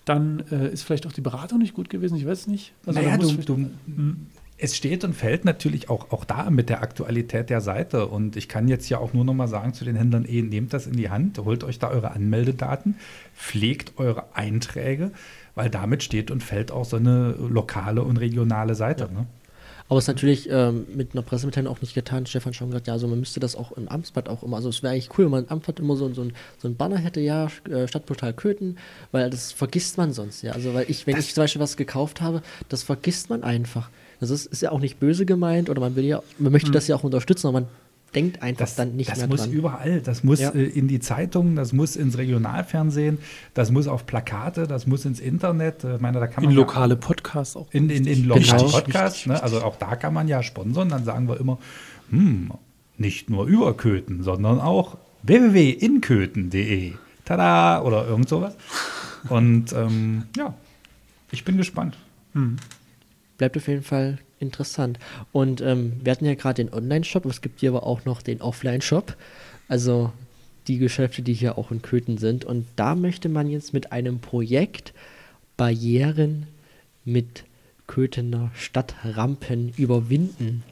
dann äh, ist vielleicht auch die Beratung nicht gut gewesen. Ich weiß es nicht. Also naja, da muss du, du, es steht und fällt natürlich auch, auch da mit der Aktualität der Seite. Und ich kann jetzt ja auch nur noch mal sagen zu den Händlern, ey, nehmt das in die Hand, holt euch da eure Anmeldedaten, pflegt eure Einträge, weil damit steht und fällt auch so eine lokale und regionale Seite. Ne? Aber es ist natürlich ähm, mit einer Pressemitteilung auch nicht getan. Stefan schon gesagt, ja, also man müsste das auch im Amtsblatt auch immer, also es wäre eigentlich cool, wenn man im Amtsblatt immer so, so, ein, so ein Banner hätte, ja, äh, Stadtportal Köthen, weil das vergisst man sonst, ja. Also weil ich, wenn ich zum Beispiel was gekauft habe, das vergisst man einfach. Das ist, ist ja auch nicht böse gemeint oder man will ja, man möchte das ja auch unterstützen, aber man denkt einfach Das, dann nicht das mehr muss dran. überall, das muss Ja. äh, in die Zeitungen, das muss ins Regionalfernsehen, das muss auf Plakate, das muss ins Internet. Äh, Ich meine, da kann man in ja- lokale Podcasts auch. in, in, in Genau. lokalen Wichtig, Podcasts, ne? also auch da kann man ja sponsern, dann sagen wir immer, hm, nicht nur über Köthen, sondern auch www.inköthen.de. Tada! Oder irgend sowas. Und ähm, ja, ich bin gespannt. Bleibt auf jeden Fall interessant. Und ähm, wir hatten ja gerade den Online-Shop, es gibt hier aber auch noch den Offline-Shop. Also die Geschäfte, die hier auch in Köthen sind. Und da möchte man jetzt mit einem Projekt Barrieren mit Köthener Stadtrampen überwinden.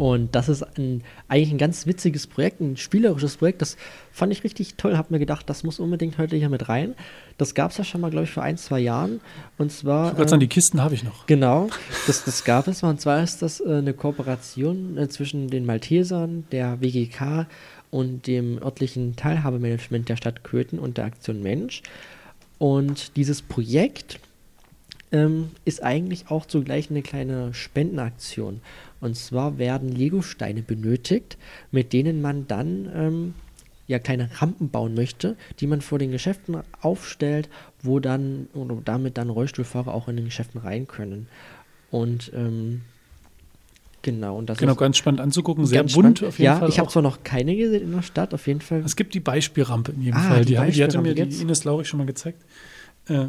Und das ist ein, eigentlich ein ganz witziges Projekt, ein spielerisches Projekt. Das fand ich richtig toll. Hab mir gedacht, das muss unbedingt heute hier mit rein. Das gab es ja schon mal, glaube ich, vor ein, zwei Jahren. Und zwar. Ich wollte sagen, die Kisten habe ich noch. Genau, das, das gab es. Und zwar ist das äh, eine Kooperation äh, zwischen den Maltesern, der WGK und dem örtlichen Teilhabemanagement der Stadt Köthen und der Aktion Mensch. Und dieses Projekt ähm, ist eigentlich auch zugleich eine kleine Spendenaktion. Und zwar werden Lego-Steine benötigt, mit denen man dann ähm, ja kleine Rampen bauen möchte, die man vor den Geschäften aufstellt, wo dann oder damit dann Rollstuhlfahrer auch in den Geschäften rein können. Und ähm, genau, und das Genau, ist ganz spannend anzugucken. Sehr bunt spannend. auf jeden ja, Fall. ich habe zwar noch keine gesehen in der Stadt, auf jeden Fall. Es gibt die Beispielrampe in jedem Ah, Fall. die Die, die hatte mir die. Ines Laurig schon mal gezeigt. Äh,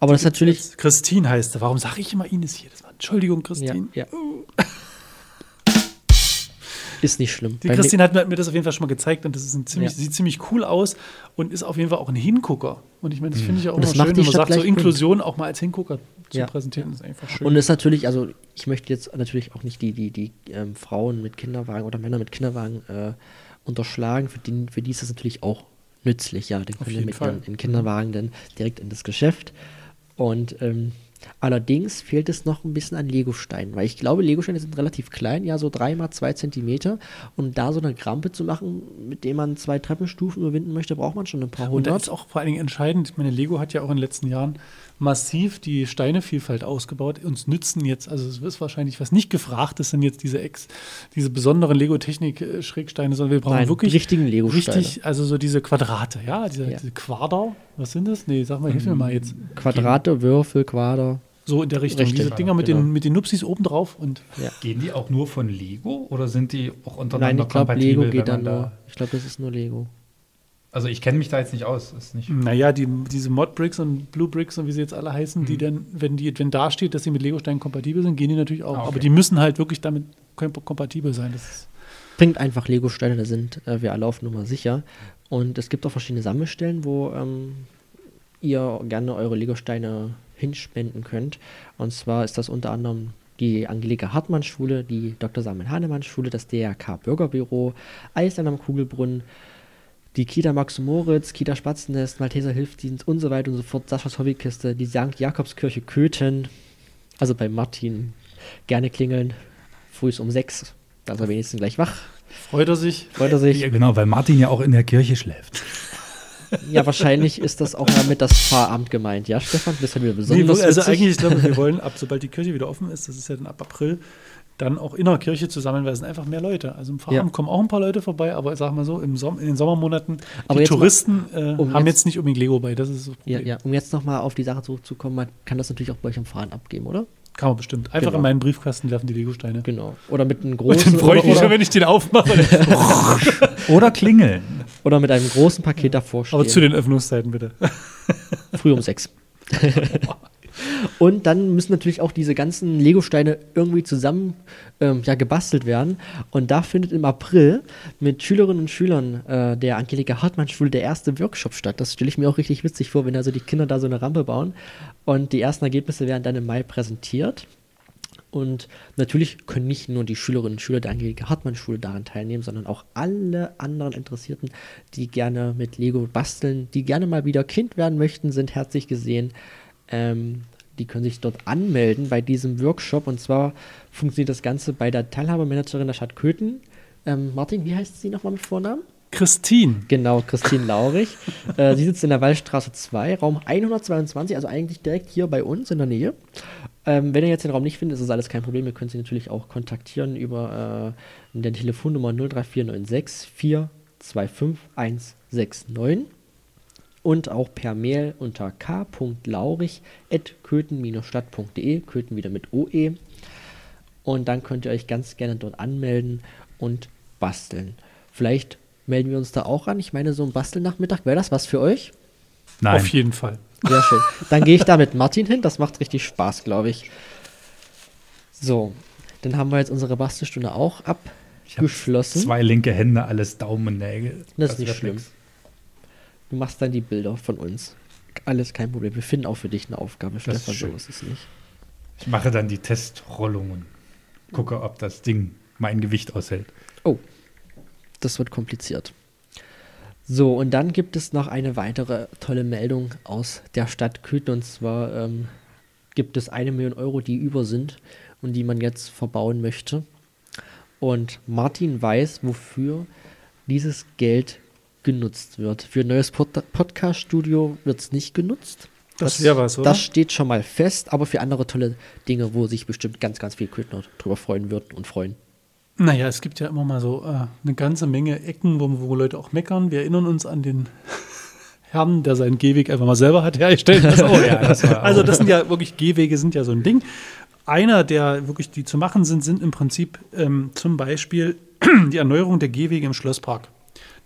Aber das ist natürlich. Christine heißt sie. Warum sage ich immer Ines hier? Das war, Entschuldigung, Ja, Christine. ja. Ist nicht schlimm. Die Christine hat mir, mir das auf jeden Fall schon mal gezeigt und das ziemlich, Ja. sieht ziemlich cool aus und ist auf jeden Fall auch ein Hingucker. Und ich meine, das finde ich ja auch immer schön, wenn man sagt, so. Inklusion auch mal als Hingucker zu Ja. präsentieren, ist einfach schön. Und ist natürlich, also ich möchte jetzt natürlich auch nicht die, die, die ähm, Frauen mit Kinderwagen oder Männer mit Kinderwagen äh, unterschlagen. Für die, für die ist das natürlich auch nützlich, ja. Die können jeden mit Fall. in Kinderwagen dann direkt in das Geschäft. Und ähm, allerdings fehlt es noch ein bisschen an Legosteinen, weil ich glaube, Legosteine sind relativ klein, ja, so drei mal zwei Zentimeter. Und da so eine Krampe zu machen, mit dem man zwei Treppenstufen überwinden möchte, braucht man schon ein paar Und da hundert. ist auch vor allen Dingen entscheidend, ich meine, Lego hat ja auch in den letzten Jahren massiv die Steinevielfalt ausgebaut. Uns nützen jetzt, also es ist wahrscheinlich, was nicht gefragt ist, sind jetzt diese Ex, diese besonderen Lego-Technik-Schrägsteine, sondern wir brauchen Nein, wirklich die richtigen Lego-Steine. Richtig, also so diese Quadrate, ja, diese, Ja. diese Quader, was sind das? Nee, sag mal, hilf mir mal jetzt. Quadrate, Würfel, Quader. So in der Richtung. Richtig, diese Dinger mit, genau. den, mit den Nupsis oben drauf und Gehen die auch nur von Lego oder sind die auch Nein, untereinander ich glaube, kompatibel? Lego geht dann man nur. da, Ich glaube, das ist nur Lego. Also ich kenne mich da jetzt nicht aus. Ist nicht, naja, die, diese Mod-Bricks und Blue-Bricks und wie sie jetzt alle heißen, die dann, wenn die, wenn da steht, dass sie mit Lego-Steinen kompatibel sind, gehen die natürlich auch. Ah, okay. Aber die müssen halt wirklich damit kom- kompatibel sein. Das ist, Bringt einfach Lego-Steine, da sind äh, wir alle auf Nummer sicher. Und es gibt auch verschiedene Sammelstellen, wo ähm, ihr gerne eure Lego-Steine hinspenden könnt. Und zwar ist das unter anderem die Angelika Hartmann Schule, die Dr. Samuel Hahnemann Schule, das DRK Bürgerbüro, Eisland am Kugelbrunnen, die Kita Max Moritz, Kita Spatzennest, Malteser Hilfsdienst und so weiter und so fort, Saschas Hobbykiste, die St. Jakobskirche Köthen, also bei Martin gerne klingeln, früh um sechs, da ist er wenigstens gleich wach, Freut er sich? freut er sich. Ja, genau, weil Martin ja auch in der Kirche schläft. [LAUGHS] Ja, wahrscheinlich ist das auch damit das Pfarramt gemeint, ja, Stefan? Das ist ja wieder Nee, besonders also witzig. eigentlich, ich glaube, wir wollen, ab sobald die Kirche wieder offen ist, das ist ja dann ab April, dann auch in der Kirche zusammen, weil es sind einfach mehr Leute. Also im Pfarramt Ja. kommen auch ein paar Leute vorbei, aber sag mal so, im Som in den Sommermonaten, Aber die jetzt mal- Touristen äh, um haben jetzt- jetzt nicht unbedingt Lego bei, das ist das Ja, Problem. ja, um jetzt nochmal auf die Sache zurückzukommen, man kann das natürlich auch bei euch am Fahren abgeben, oder? Kann man bestimmt. Einfach Genau. in meinen Briefkasten werfen die Lego-Steine. Genau. Oder mit einem Und großen dann freue ich mich schon, wenn ich den aufmache. [LAUGHS] Oder klingeln. oder mit einem großen Paket davor stehen. aber zu den Öffnungszeiten bitte. Früh um sechs. [LAUGHS] Und dann müssen natürlich auch diese ganzen Lego-Steine irgendwie zusammen ähm, ja, gebastelt werden. Und da findet im April mit Schülerinnen und Schülern äh, der Angelika Hartmann-Schule der erste Workshop statt. Das stelle ich mir auch richtig witzig vor, wenn also die Kinder da so eine Rampe bauen. Und die ersten Ergebnisse werden dann im Mai präsentiert. Und natürlich können nicht nur die Schülerinnen und Schüler der Angelika Hartmann-Schule daran teilnehmen, sondern auch alle anderen Interessierten, die gerne mit Lego basteln, die gerne mal wieder Kind werden möchten, sind herzlich gesehen. Ähm, die können sich dort anmelden bei diesem Workshop. Und zwar funktioniert das Ganze bei der Teilhabemanagerin der Stadt Köthen. Ähm, Martin, wie heißt sie nochmal mit Vornamen? Christine. Genau, Christine Laurich. [LAUGHS] äh, sie sitzt in der Waldstraße 2, Raum 122, also eigentlich direkt hier bei uns in der Nähe. Ähm, wenn ihr jetzt den Raum nicht findet, ist das alles kein Problem. Ihr könnt sie natürlich auch kontaktieren über äh, der Telefonnummer 03496 425 169 und auch per Mail unter k.laurich.köthen-stadt.de, Köthen wieder mit OE. Und dann könnt ihr euch ganz gerne dort anmelden und basteln. Vielleicht melden wir uns da auch an. Ich meine, so ein Bastelnachmittag, wäre das was für euch? Nein. Auf jeden Fall. Sehr schön. Dann gehe ich da mit Martin hin. Das macht richtig Spaß, glaube ich. So, dann haben wir jetzt unsere Bastelstunde auch abgeschlossen. Zwei linke Hände, alles Daumen und Nägel. Das ist nicht wird schlimm. nix. Du machst dann die Bilder von uns. Alles kein Problem. Wir finden auch für dich eine Aufgabe, ist Stefan. So ist es nicht. Ich mache dann die Testrollungen. Gucke, ob das Ding mein Gewicht aushält. Oh, das wird kompliziert. So, und dann gibt es noch eine weitere tolle Meldung aus der Stadt Köthen. Und zwar ähm, gibt es eine Million Euro, die über sind und die man jetzt verbauen möchte. Und Martin weiß, wofür dieses Geld genutzt wird. Für ein neues Pod Podcast-Studio wird es nicht genutzt. Das wär was, oder? Das steht schon mal fest, aber für andere tolle Dinge, wo sich bestimmt ganz, ganz viel Köthner drüber freuen wird und freuen. Naja, es gibt ja immer mal so äh, eine ganze Menge Ecken, wo, wo Leute auch meckern. Wir erinnern uns an den [LAUGHS] Herrn, der seinen Gehweg einfach mal selber hat hergestellt. Das auch, ja, das [LAUGHS] also das sind ja wirklich, Gehwege sind ja so ein Ding. Einer, der wirklich die zu machen sind, sind im Prinzip ähm, zum Beispiel [CLEARS THROAT] die Erneuerung der Gehwege im Schlosspark.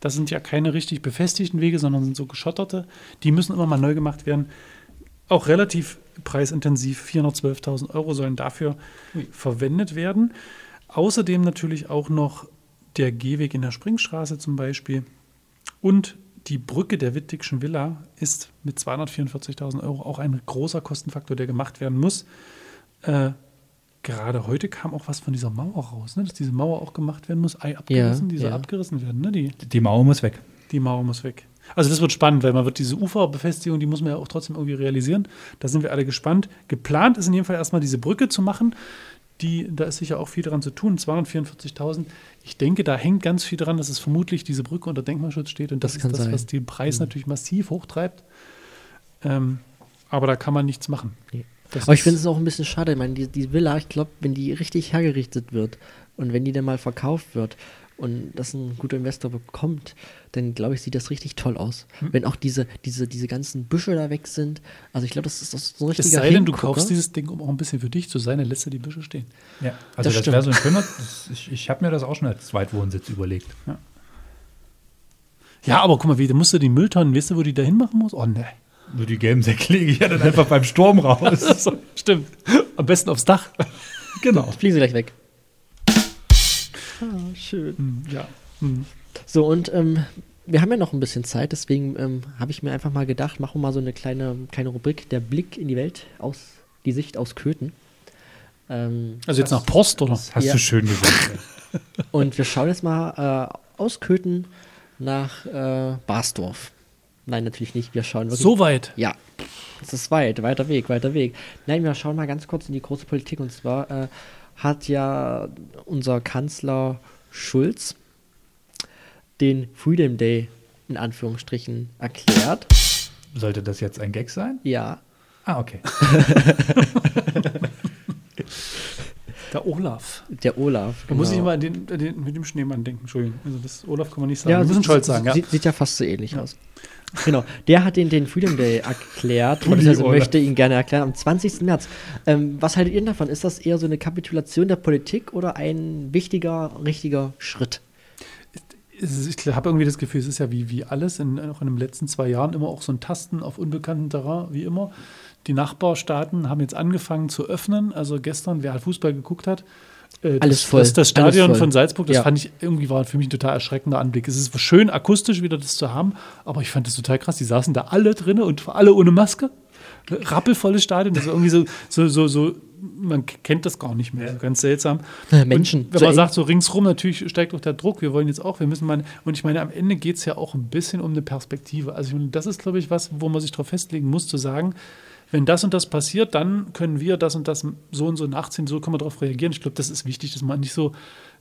Das sind ja keine richtig befestigten Wege, sondern sind so geschotterte. Die müssen immer mal neu gemacht werden. Auch relativ preisintensiv. 412.000 Euro sollen dafür verwendet werden. Außerdem natürlich auch noch der Gehweg in der Springstraße zum Beispiel. Und die Brücke der Wittigschen Villa ist mit 244.000 Euro auch ein großer Kostenfaktor, der gemacht werden muss. Äh, gerade heute kam auch was von dieser Mauer raus, ne? dass diese Mauer auch gemacht werden muss. Ei abgerissen, die soll ja. abgerissen werden. Ne? Die, Die Mauer muss weg. die Mauer muss weg. Also das wird spannend, weil man wird diese Uferbefestigung, die muss man ja auch trotzdem irgendwie realisieren. Da sind wir alle gespannt. Geplant ist in jedem Fall erstmal diese Brücke zu machen. Die, da ist sicher auch viel dran zu tun. 244.000. Ich denke, da hängt ganz viel dran, dass es vermutlich diese Brücke unter Denkmalschutz steht. Und das, Das ist das, sein. was den Preis natürlich massiv hochtreibt. Ähm, aber da kann man nichts machen. Nee. Das Aber ich finde es auch ein bisschen schade. Ich meine, die, die Villa, ich glaube, wenn die richtig hergerichtet wird und wenn die dann mal verkauft wird und das ein guter Investor bekommt, dann glaube ich, sieht das richtig toll aus. Hm. Wenn auch diese, diese, diese ganzen Büsche da weg sind. Also ich glaube, das ist so ein Es richtiger sei denn, du kaufst dieses Ding, um auch ein bisschen für dich zu sein, dann lässt du die Büsche stehen. Ja, Das also das, stimmt. wäre so ein schöner. Das, ich ich habe mir das auch schon als Zweitwohnsitz überlegt. Ja, aber guck mal, wie, da musst du die Mülltonnen, weißt du, wo die da hinmachen muss? Oh, ne. Nur die gelben Säcke lege ich ja dann einfach beim Sturm raus. [LAUGHS] So, stimmt. Am besten aufs Dach. genau. Fliegen sie gleich weg. Ah, schön. Hm, ja. Hm. So, und ähm, wir haben ja noch ein bisschen Zeit, deswegen ähm, habe ich mir einfach mal gedacht, machen wir mal so eine kleine, kleine Rubrik, der Blick in die Welt aus, die Sicht aus Köthen. Ähm, Also jetzt nach Post, oder? Hast Ja. du schön gesagt. [LAUGHS] und wir schauen jetzt mal äh, aus Köthen nach äh, Basdorf. Nein, natürlich nicht, wir schauen wirklich. So weit. Ja, das ist weit, weiter Weg, weiter Weg. Nein, wir schauen mal ganz kurz in die große Politik und zwar äh, hat ja unser Kanzler Schulz den Freedom Day in Anführungsstrichen erklärt. Sollte das jetzt ein Gag sein? Ja, Ah, okay. [LAUGHS] Der Olaf. der Olaf. Da muss ich genau. immer an den, den, mit dem Schneemann denken. Entschuldigung. Also das Olaf kann man nicht sagen. Ja, wir müssen Scholz sagen, ja. Sieht, sieht ja fast so ähnlich aus. Genau, der hat den, den Freedom Day erklärt, Uli also möchte ihn gerne erklären, am 20. März. Ähm, was haltet ihr davon? Ist das eher so eine Kapitulation der Politik oder ein wichtiger, richtiger Schritt? Ich habe irgendwie das Gefühl, es ist ja wie, wie alles, in, auch in den letzten zwei Jahren immer auch so ein Tasten auf unbekanntem Terrain, wie immer. Die Nachbarstaaten haben jetzt angefangen zu öffnen. Also gestern, wer halt Fußball geguckt hat, äh, Alles das, voll, Das, das Stadion voll. von Salzburg, das Ja. fand ich irgendwie war für mich ein total erschreckender Anblick. Es ist schön akustisch wieder das zu haben, aber ich fand das total krass. Die saßen da alle drinnen und alle ohne Maske. Rappelvolles Stadion, das ist irgendwie so, so, so, so, man kennt das gar nicht mehr. Ganz seltsam. Menschen. Und wenn So man eng. sagt, so ringsrum, natürlich steigt auch der Druck. Wir wollen jetzt auch, wir müssen mal, und ich meine, am Ende geht es ja auch ein bisschen um eine Perspektive. Also ich meine, das ist, glaube ich, was, wo man sich darauf festlegen muss, zu sagen, wenn das und das passiert, dann können wir das und das so und so nachziehen, so können wir darauf reagieren. Ich glaube, das ist wichtig, dass man nicht so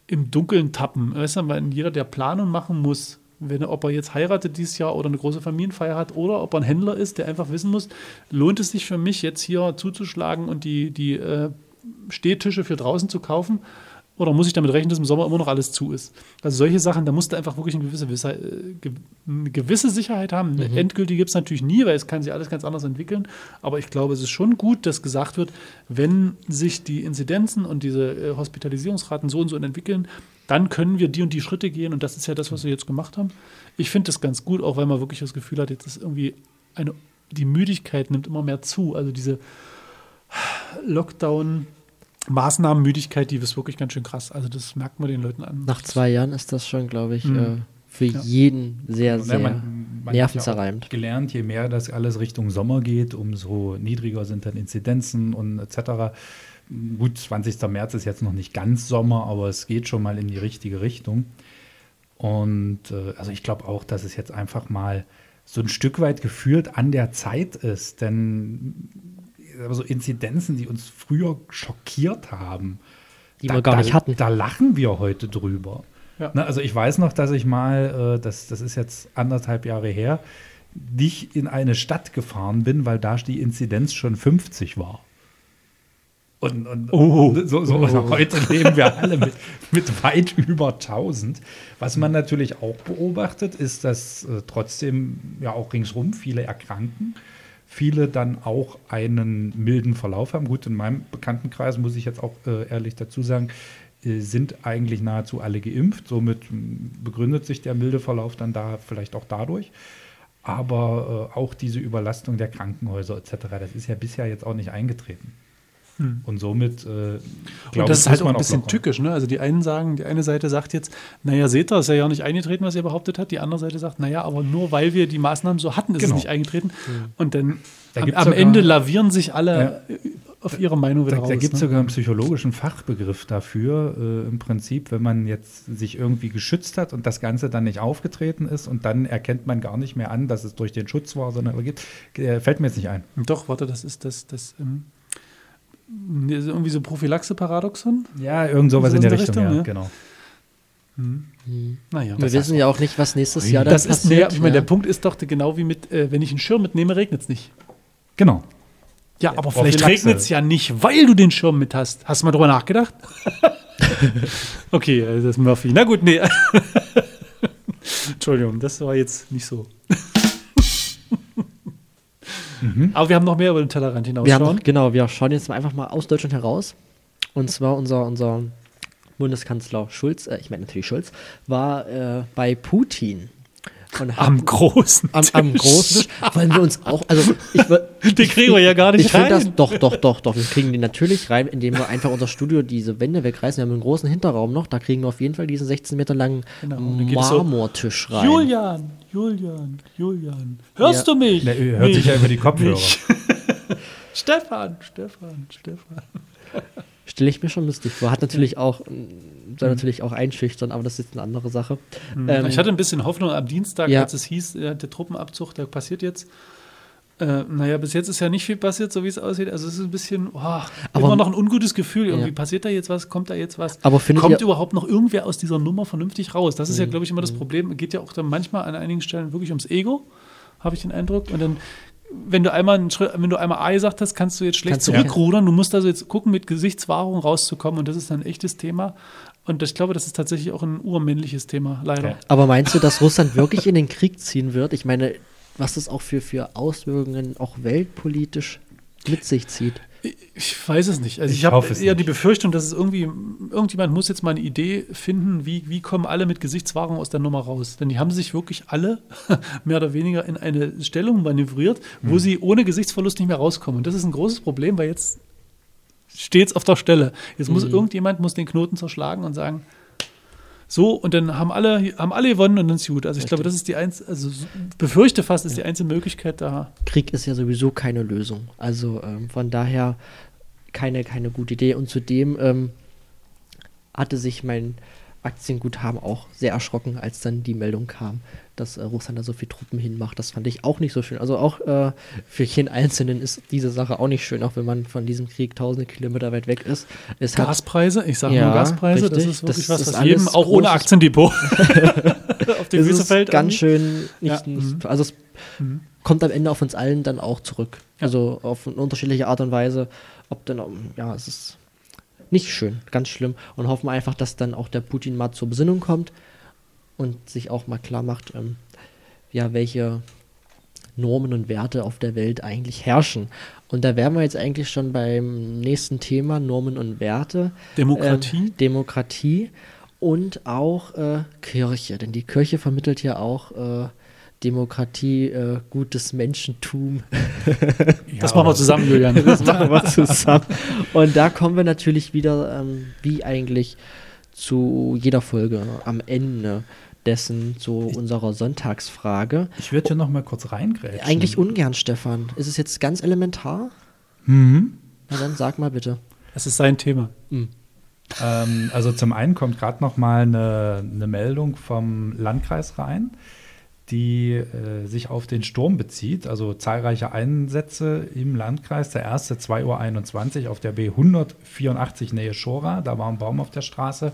im Dunkeln tappen. Weißt du, weil jeder, der Planung machen muss, wenn ob er jetzt heiratet dieses Jahr oder eine große Familienfeier hat oder ob er ein Händler ist, der einfach wissen muss, lohnt es sich für mich jetzt hier zuzuschlagen und die, die äh, Stehtische für draußen zu kaufen? Oder muss ich damit rechnen, dass im Sommer immer noch alles zu ist? Also solche Sachen, da musst du einfach wirklich eine gewisse, Wisse- äh, eine gewisse Sicherheit haben. Eine Endgültige gibt es natürlich nie, weil es kann sich alles ganz anders entwickeln. Aber ich glaube, es ist schon gut, dass gesagt wird, wenn sich die Inzidenzen und diese äh, Hospitalisierungsraten so und so entwickeln, dann können wir die und die Schritte gehen. Und das ist ja das, was wir jetzt gemacht haben. Ich finde das ganz gut, auch weil man wirklich das Gefühl hat, jetzt ist irgendwie eine, die Müdigkeit nimmt immer mehr zu. Also diese Lockdown- Maßnahmenmüdigkeit, die ist wirklich ganz schön krass. Also das merkt man den Leuten an. Nach zwei Jahren ist das schon, glaube ich, Mhm. äh, für Ja. jeden sehr, Ne, sehr man- man nervenzerreibend. Ja gelernt, je mehr das alles Richtung Sommer geht, umso niedriger sind dann Inzidenzen und etc. Gut, 20. März ist jetzt noch nicht ganz Sommer, aber es geht schon mal in die richtige Richtung. Und äh, also ich glaube auch, dass es jetzt einfach mal so ein Stück weit gefühlt an der Zeit ist, denn so Inzidenzen, die uns früher schockiert haben, Die da, wir gar da, nicht hatten. Da lachen wir heute drüber. Ja. Ne, also ich weiß noch, dass ich mal, äh, das, das ist jetzt anderthalb Jahre her, nicht in eine Stadt gefahren bin, weil da die Inzidenz schon 50 war. Und, und Oh. so, so Oh. [LAUGHS] heute leben wir alle mit, mit weit über 1000. Was man natürlich auch beobachtet, ist, dass äh, trotzdem ja auch ringsrum viele erkranken. Viele dann auch einen milden Verlauf haben. Gut, in meinem Bekanntenkreis muss ich jetzt auch äh, ehrlich dazu sagen, äh, sind eigentlich nahezu alle geimpft. Somit m, begründet sich der milde Verlauf dann da vielleicht auch dadurch. Aber äh, auch diese Überlastung der Krankenhäuser etc., das ist ja bisher jetzt auch nicht eingetreten. Hm. Und somit, äh, Und glaube das ich, ist halt auch ein bisschen lockern. tückisch. Ne? Also die einen sagen, die eine Seite sagt jetzt, naja, seht ihr, ist ja ja nicht eingetreten, was ihr behauptet habt. Die andere Seite sagt, naja, aber nur weil wir die Maßnahmen so hatten, ist Genau. es nicht eingetreten. Und dann Da am, am Ende lavieren sich alle äh, auf ihre Meinung wieder Da, raus. da gibt es ne? sogar einen psychologischen Fachbegriff dafür, äh, im Prinzip, wenn man jetzt sich irgendwie geschützt hat und das Ganze dann nicht aufgetreten ist und dann erkennt man gar nicht mehr an, dass es durch den Schutz war, sondern geht, äh, fällt mir jetzt nicht ein. Doch, warte, das ist das, das ähm, irgendwie so Prophylaxe-Paradoxon. Ja, irgend sowas So in der in der Richtung, Richtung, ja, ja. genau. Naja. Wir wissen ja auch nicht, was nächstes Jahr dann das ist, nee, passiert. ich meine, ja. der Punkt ist doch genau wie mit, äh, wenn ich einen Schirm mitnehme, regnet es nicht. Genau. Ja, aber vielleicht regnet es ja nicht, weil du den Schirm mit hast. Hast du mal drüber nachgedacht? [LAUGHS] okay, äh, das ist Murphy. Na gut, nee. [LAUGHS] Entschuldigung, das war jetzt nicht so. Aber wir haben noch mehr über den Tellerrand hinausschauen. genau, wir schauen jetzt einfach mal aus Deutschland heraus. Und zwar unser, unser Bundeskanzler Schulz, äh, ich meine natürlich Schulz, war äh, bei Putin. und Am hatten- großen am, am Tisch. großen Tisch wollen wir uns auch, also ich, [LAUGHS] Den kriegen wir ja gar nicht ich rein. Das, doch, doch, doch, doch. Wir kriegen den natürlich rein, indem wir einfach unser Studio diese Wände wegreißen. Wir haben einen großen Hinterraum noch, da kriegen wir auf jeden Fall diesen 16 Meter langen Genau, so, Marmortisch rein. Julian, Julian, Julian. Hörst Ja. du mich? Der hört sich ja über die Kopfhörer. Mich. [LAUGHS] Stefan, Stefan, Stefan. Stelle ich mir schon lustig vor. Hat natürlich auch, soll natürlich auch einschüchtern, aber das ist jetzt eine andere Sache. Ähm, ich hatte ein bisschen Hoffnung am Dienstag, Ja. als es hieß, äh, der Truppenabzug, der passiert jetzt. Äh, naja, bis jetzt ist ja nicht viel passiert, so wie es aussieht. Also es ist ein bisschen, oh, Aber- immer noch ein ungutes Gefühl. Irgendwie Ja. passiert da jetzt was, kommt da jetzt was? Aber kommt ihr- überhaupt noch irgendwer aus dieser Nummer vernünftig raus? Das ist Mhm. ja, glaube ich, immer das Problem. Geht ja auch dann manchmal an einigen Stellen wirklich ums Ego, habe ich den Eindruck. Und dann, wenn du einmal einen Schritt, wenn du einmal A gesagt hast, kannst du jetzt schlecht Kannst zurückrudern. Du musst also jetzt gucken, mit Gesichtswahrung rauszukommen. Und das ist ein echtes Thema. Und ich glaube, das ist tatsächlich auch ein urmännliches Thema, leider. Ja. Aber meinst du, dass Russland wirklich in den Krieg ziehen wird? Ich meine, was das auch für, für Auswirkungen auch weltpolitisch mit sich zieht. Ich weiß es nicht. Also ich, Ich habe eher nicht. die Befürchtung, dass es irgendwie, irgendjemand muss jetzt mal eine Idee finden, wie, wie kommen alle mit Gesichtswahrung aus der Nummer raus. Denn die haben sich wirklich alle [LAUGHS] mehr oder weniger in eine Stellung manövriert, wo Hm. sie ohne Gesichtsverlust nicht mehr rauskommen. Und das ist ein großes Problem, weil jetzt steht es auf der Stelle. Jetzt muss Mhm. irgendjemand muss den Knoten zerschlagen und sagen, so, und dann haben alle, haben alle gewonnen und dann ist gut. Also ich glaube, das ist die einzige, also befürchte fast, ist die einzige Möglichkeit da. Krieg ist ja sowieso keine Lösung. Also ähm, von daher keine, keine gute Idee. Und zudem ähm, hatte sich mein Aktienguthaben auch sehr erschrocken, als dann die Meldung kam, dass äh, Russland da so viel Truppen hinmacht. Das fand ich auch nicht so schön. Also auch äh, für jeden Einzelnen ist diese Sache auch nicht schön, auch wenn man von diesem Krieg tausende Kilometer weit weg ist. Es hat Gaspreise, ich sage Ja, nur Gaspreise, das richtig. ist wirklich Das was, was jedem, auch ohne Aktiendepot, [LAUGHS] [LAUGHS] auf ist fällt. ganz schön nicht, Ja, nicht mhm. also es Mhm. kommt am Ende auf uns allen dann auch zurück. Ja. Also auf eine unterschiedliche Art und Weise. Ob dann, um, ja, es ist nicht schön, ganz schlimm. Und hoffen wir einfach, dass dann auch der Putin mal zur Besinnung kommt und sich auch mal klar macht, ähm, ja, welche Normen und Werte auf der Welt eigentlich herrschen. Und da wären wir jetzt eigentlich schon beim nächsten Thema, Normen und Werte. Demokratie. Ähm, Demokratie und auch äh, Kirche. Denn die Kirche vermittelt ja auch äh, Demokratie, äh, gutes Menschentum. [LAUGHS] das machen wir zusammen, Julian. [LAUGHS] das machen wir zusammen. Und da kommen wir natürlich wieder, ähm, wie eigentlich zu jeder Folge am Ende dessen zu unserer Sonntagsfrage. Ich würde hier noch mal kurz reingrätschen. Eigentlich ungern, Stefan. Ist es jetzt ganz elementar? Mhm. Na dann sag mal bitte. Das ist sein Thema. Ähm, also zum einen kommt gerade noch mal eine, eine Meldung vom Landkreis Rhein, die äh, sich auf den Sturm bezieht. Also zahlreiche Einsätze im Landkreis. Der erste 2.21 Uhr auf der B184 Nähe Schora. Da war ein Baum auf der Straße.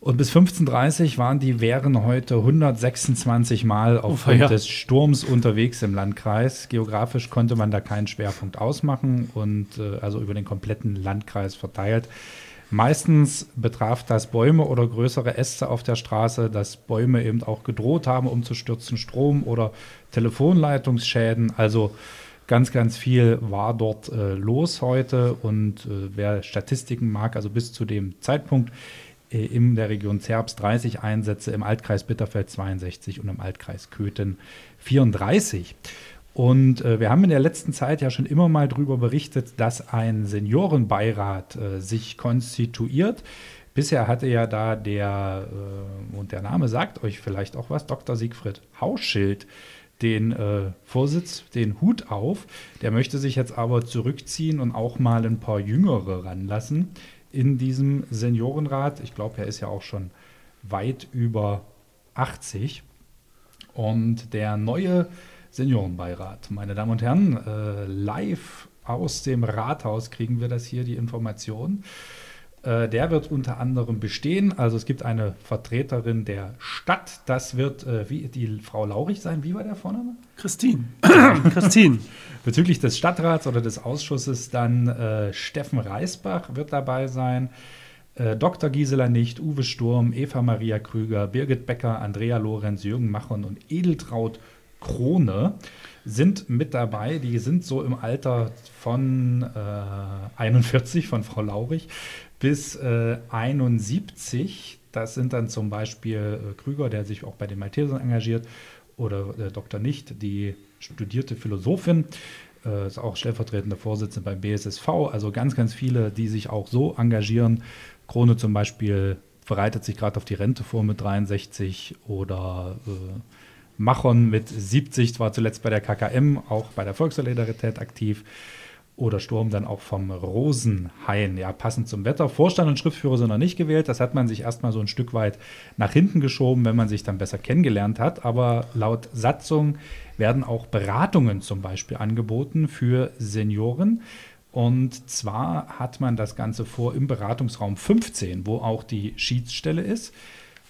Und bis 15.30 Uhr waren die Wehren heute 126 Mal aufgrund ja. des Sturms unterwegs im Landkreis. Geografisch konnte man da keinen Schwerpunkt ausmachen und äh, also über den kompletten Landkreis verteilt. Meistens betraf das Bäume oder größere Äste auf der Straße, dass Bäume eben auch gedroht haben, umzustürzen, Strom- oder Telefonleitungsschäden. Also ganz, ganz viel war dort äh, los heute. Und äh, wer Statistiken mag, also bis zu dem Zeitpunkt in der Region Zerbst 30 Einsätze, im Altkreis Bitterfeld 62 und im Altkreis Köthen 34. Und äh, wir haben in der letzten Zeit ja schon immer mal darüber berichtet, dass ein Seniorenbeirat äh, sich konstituiert. Bisher hatte ja da der, äh, und der Name sagt euch vielleicht auch was, Dr. Siegfried Hauschild den äh, Vorsitz, den Hut auf. Der möchte sich jetzt aber zurückziehen und auch mal ein paar Jüngere ranlassen in diesem Seniorenrat. Ich glaube, er ist ja auch schon weit über 80. Und der neue Seniorenbeirat, meine Damen und Herren, äh, live aus dem Rathaus kriegen wir das hier, die Information. Äh, der wird unter anderem bestehen, also es gibt eine Vertreterin der Stadt, das wird äh, wie die Frau Laurich sein. Wie war der Vorname? Christine. [COUGHS] Christine. Bezüglich des Stadtrats oder des Ausschusses dann äh, Steffen Reisbach wird dabei sein. Äh, Dr. Gisela Nicht, Uwe Sturm, Eva Maria Krüger, Birgit Becker, Andrea Lorenz, Jürgen Machon und Edeltraut Krone sind mit dabei. Die sind so im Alter von äh, 41 von Frau Laurich bis äh, 71. Das sind dann zum Beispiel äh, Krüger, der sich auch bei den Maltesern engagiert, oder äh, Dr. Nicht, die studierte Philosophin, äh, ist auch stellvertretende Vorsitzende beim BSSV. Also ganz, ganz viele, die sich auch so engagieren. Krone zum Beispiel bereitet sich gerade auf die Rente vor mit 63 oder äh, Machon mit 70, war zuletzt bei der KKM, auch bei der Volkssolidarität aktiv. Oder Sturm dann auch vom Rosenhain, ja, passend zum Wetter. Vorstand und Schriftführer sind noch nicht gewählt. Das hat man sich erstmal so ein Stück weit nach hinten geschoben, wenn man sich dann besser kennengelernt hat. Aber laut Satzung werden auch Beratungen zum Beispiel angeboten für Senioren. Und zwar hat man das Ganze vor im Beratungsraum 15, wo auch die Schiedsstelle ist.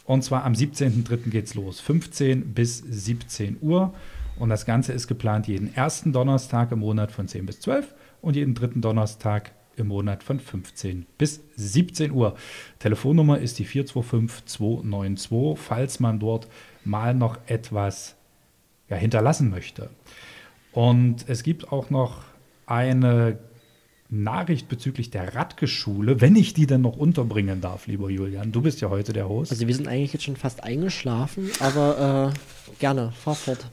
Und zwar am 17.03. geht es los, 15 bis 17 Uhr. Und das Ganze ist geplant jeden ersten Donnerstag im Monat von 10 bis 12 und jeden dritten Donnerstag im Monat von 15 bis 17 Uhr. Telefonnummer ist die 425 292, falls man dort mal noch etwas ja, hinterlassen möchte. Und es gibt auch noch eine Nachricht bezüglich der Radgeschule, wenn ich die denn noch unterbringen darf, lieber Julian. Du bist ja heute der Host. Also wir sind eigentlich jetzt schon fast eingeschlafen, aber äh, gerne, fahr fort.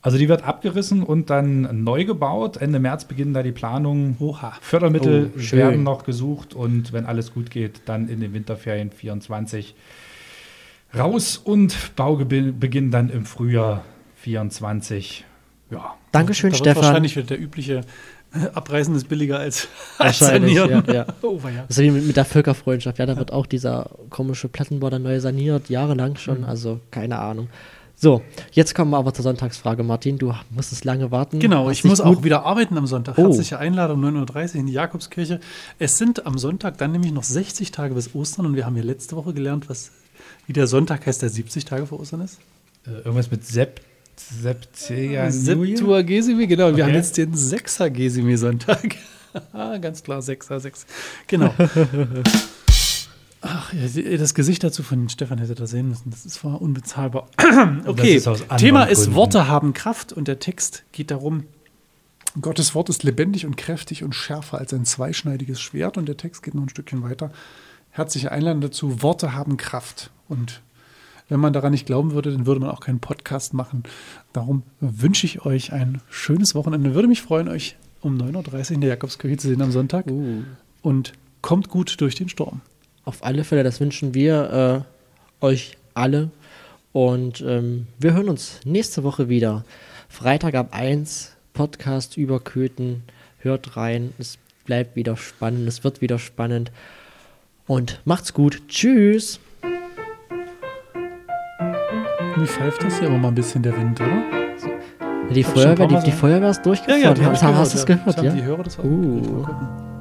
Also die wird abgerissen und dann neu gebaut. Ende März beginnen da die Planungen. Oha. Fördermittel Oh, werden noch gesucht und wenn alles gut geht, dann in den Winterferien 24 raus und Baubeginn dann im Frühjahr 24. Ja, Dankeschön, da wird Stefan. wahrscheinlich wieder der übliche äh, Abreisen ist billiger als, [LAUGHS] als sanieren. ja, ja. [LAUGHS] Oh, ja. Das ist wie mit, mit der Völkerfreundschaft. Ja, da wird auch dieser komische Plattenbau dann neu saniert, jahrelang schon. Also keine Ahnung. So, jetzt kommen wir aber zur Sonntagsfrage, Martin. Du musstest lange warten. Genau, ich muss gut- auch wieder arbeiten am Sonntag. Oh. Herzliche Einladung 9.30 Uhr in die Jakobskirche. Es sind am Sonntag dann nämlich noch 60 Tage bis Ostern und wir haben ja letzte Woche gelernt, was, wie der Sonntag heißt, der 70 Tage vor Ostern ist. äh, irgendwas mit Sept, Septia Septuagesimi, genau. Und Wir Okay. haben jetzt den Sechser-Gesimi-Sonntag. [LAUGHS] Ganz klar, Sechser, Sechs. Genau. [LAUGHS] Ach, das Gesicht dazu von Stefan hätte da sehen müssen. Das ist war unbezahlbar. [CLEARS THROAT] Okay, ist Thema ist Gründen. Worte haben Kraft und der Text geht darum, Gottes Wort ist lebendig und kräftig und schärfer als ein zweischneidiges Schwert. Und der Text geht noch ein Stückchen weiter. Herzliche Einladung dazu, Worte haben Kraft. Und wenn man daran nicht glauben würde, dann würde man auch keinen Podcast machen. Darum wünsche ich euch ein schönes Wochenende. Würde mich freuen, euch um 9.30 Uhr in der Jakobskirche zu sehen am Sonntag. Uh, Und kommt gut durch den Sturm. Auf alle Fälle, das wünschen wir äh, euch alle. Und ähm, wir hören uns nächste Woche wieder. Freitag ab 1, Podcast über Köthen. Hört rein. Es bleibt wieder spannend. Es wird wieder spannend. Und macht's gut. Tschüss. Wie pfeift das hier immer mal ein bisschen der Wind, oder? Die Feuerwehr, die, die Feuerwehr ist durchgefahren. hab ich hast, hast du es ja. gehört, Das ja? Die Hörer das auch. Uh.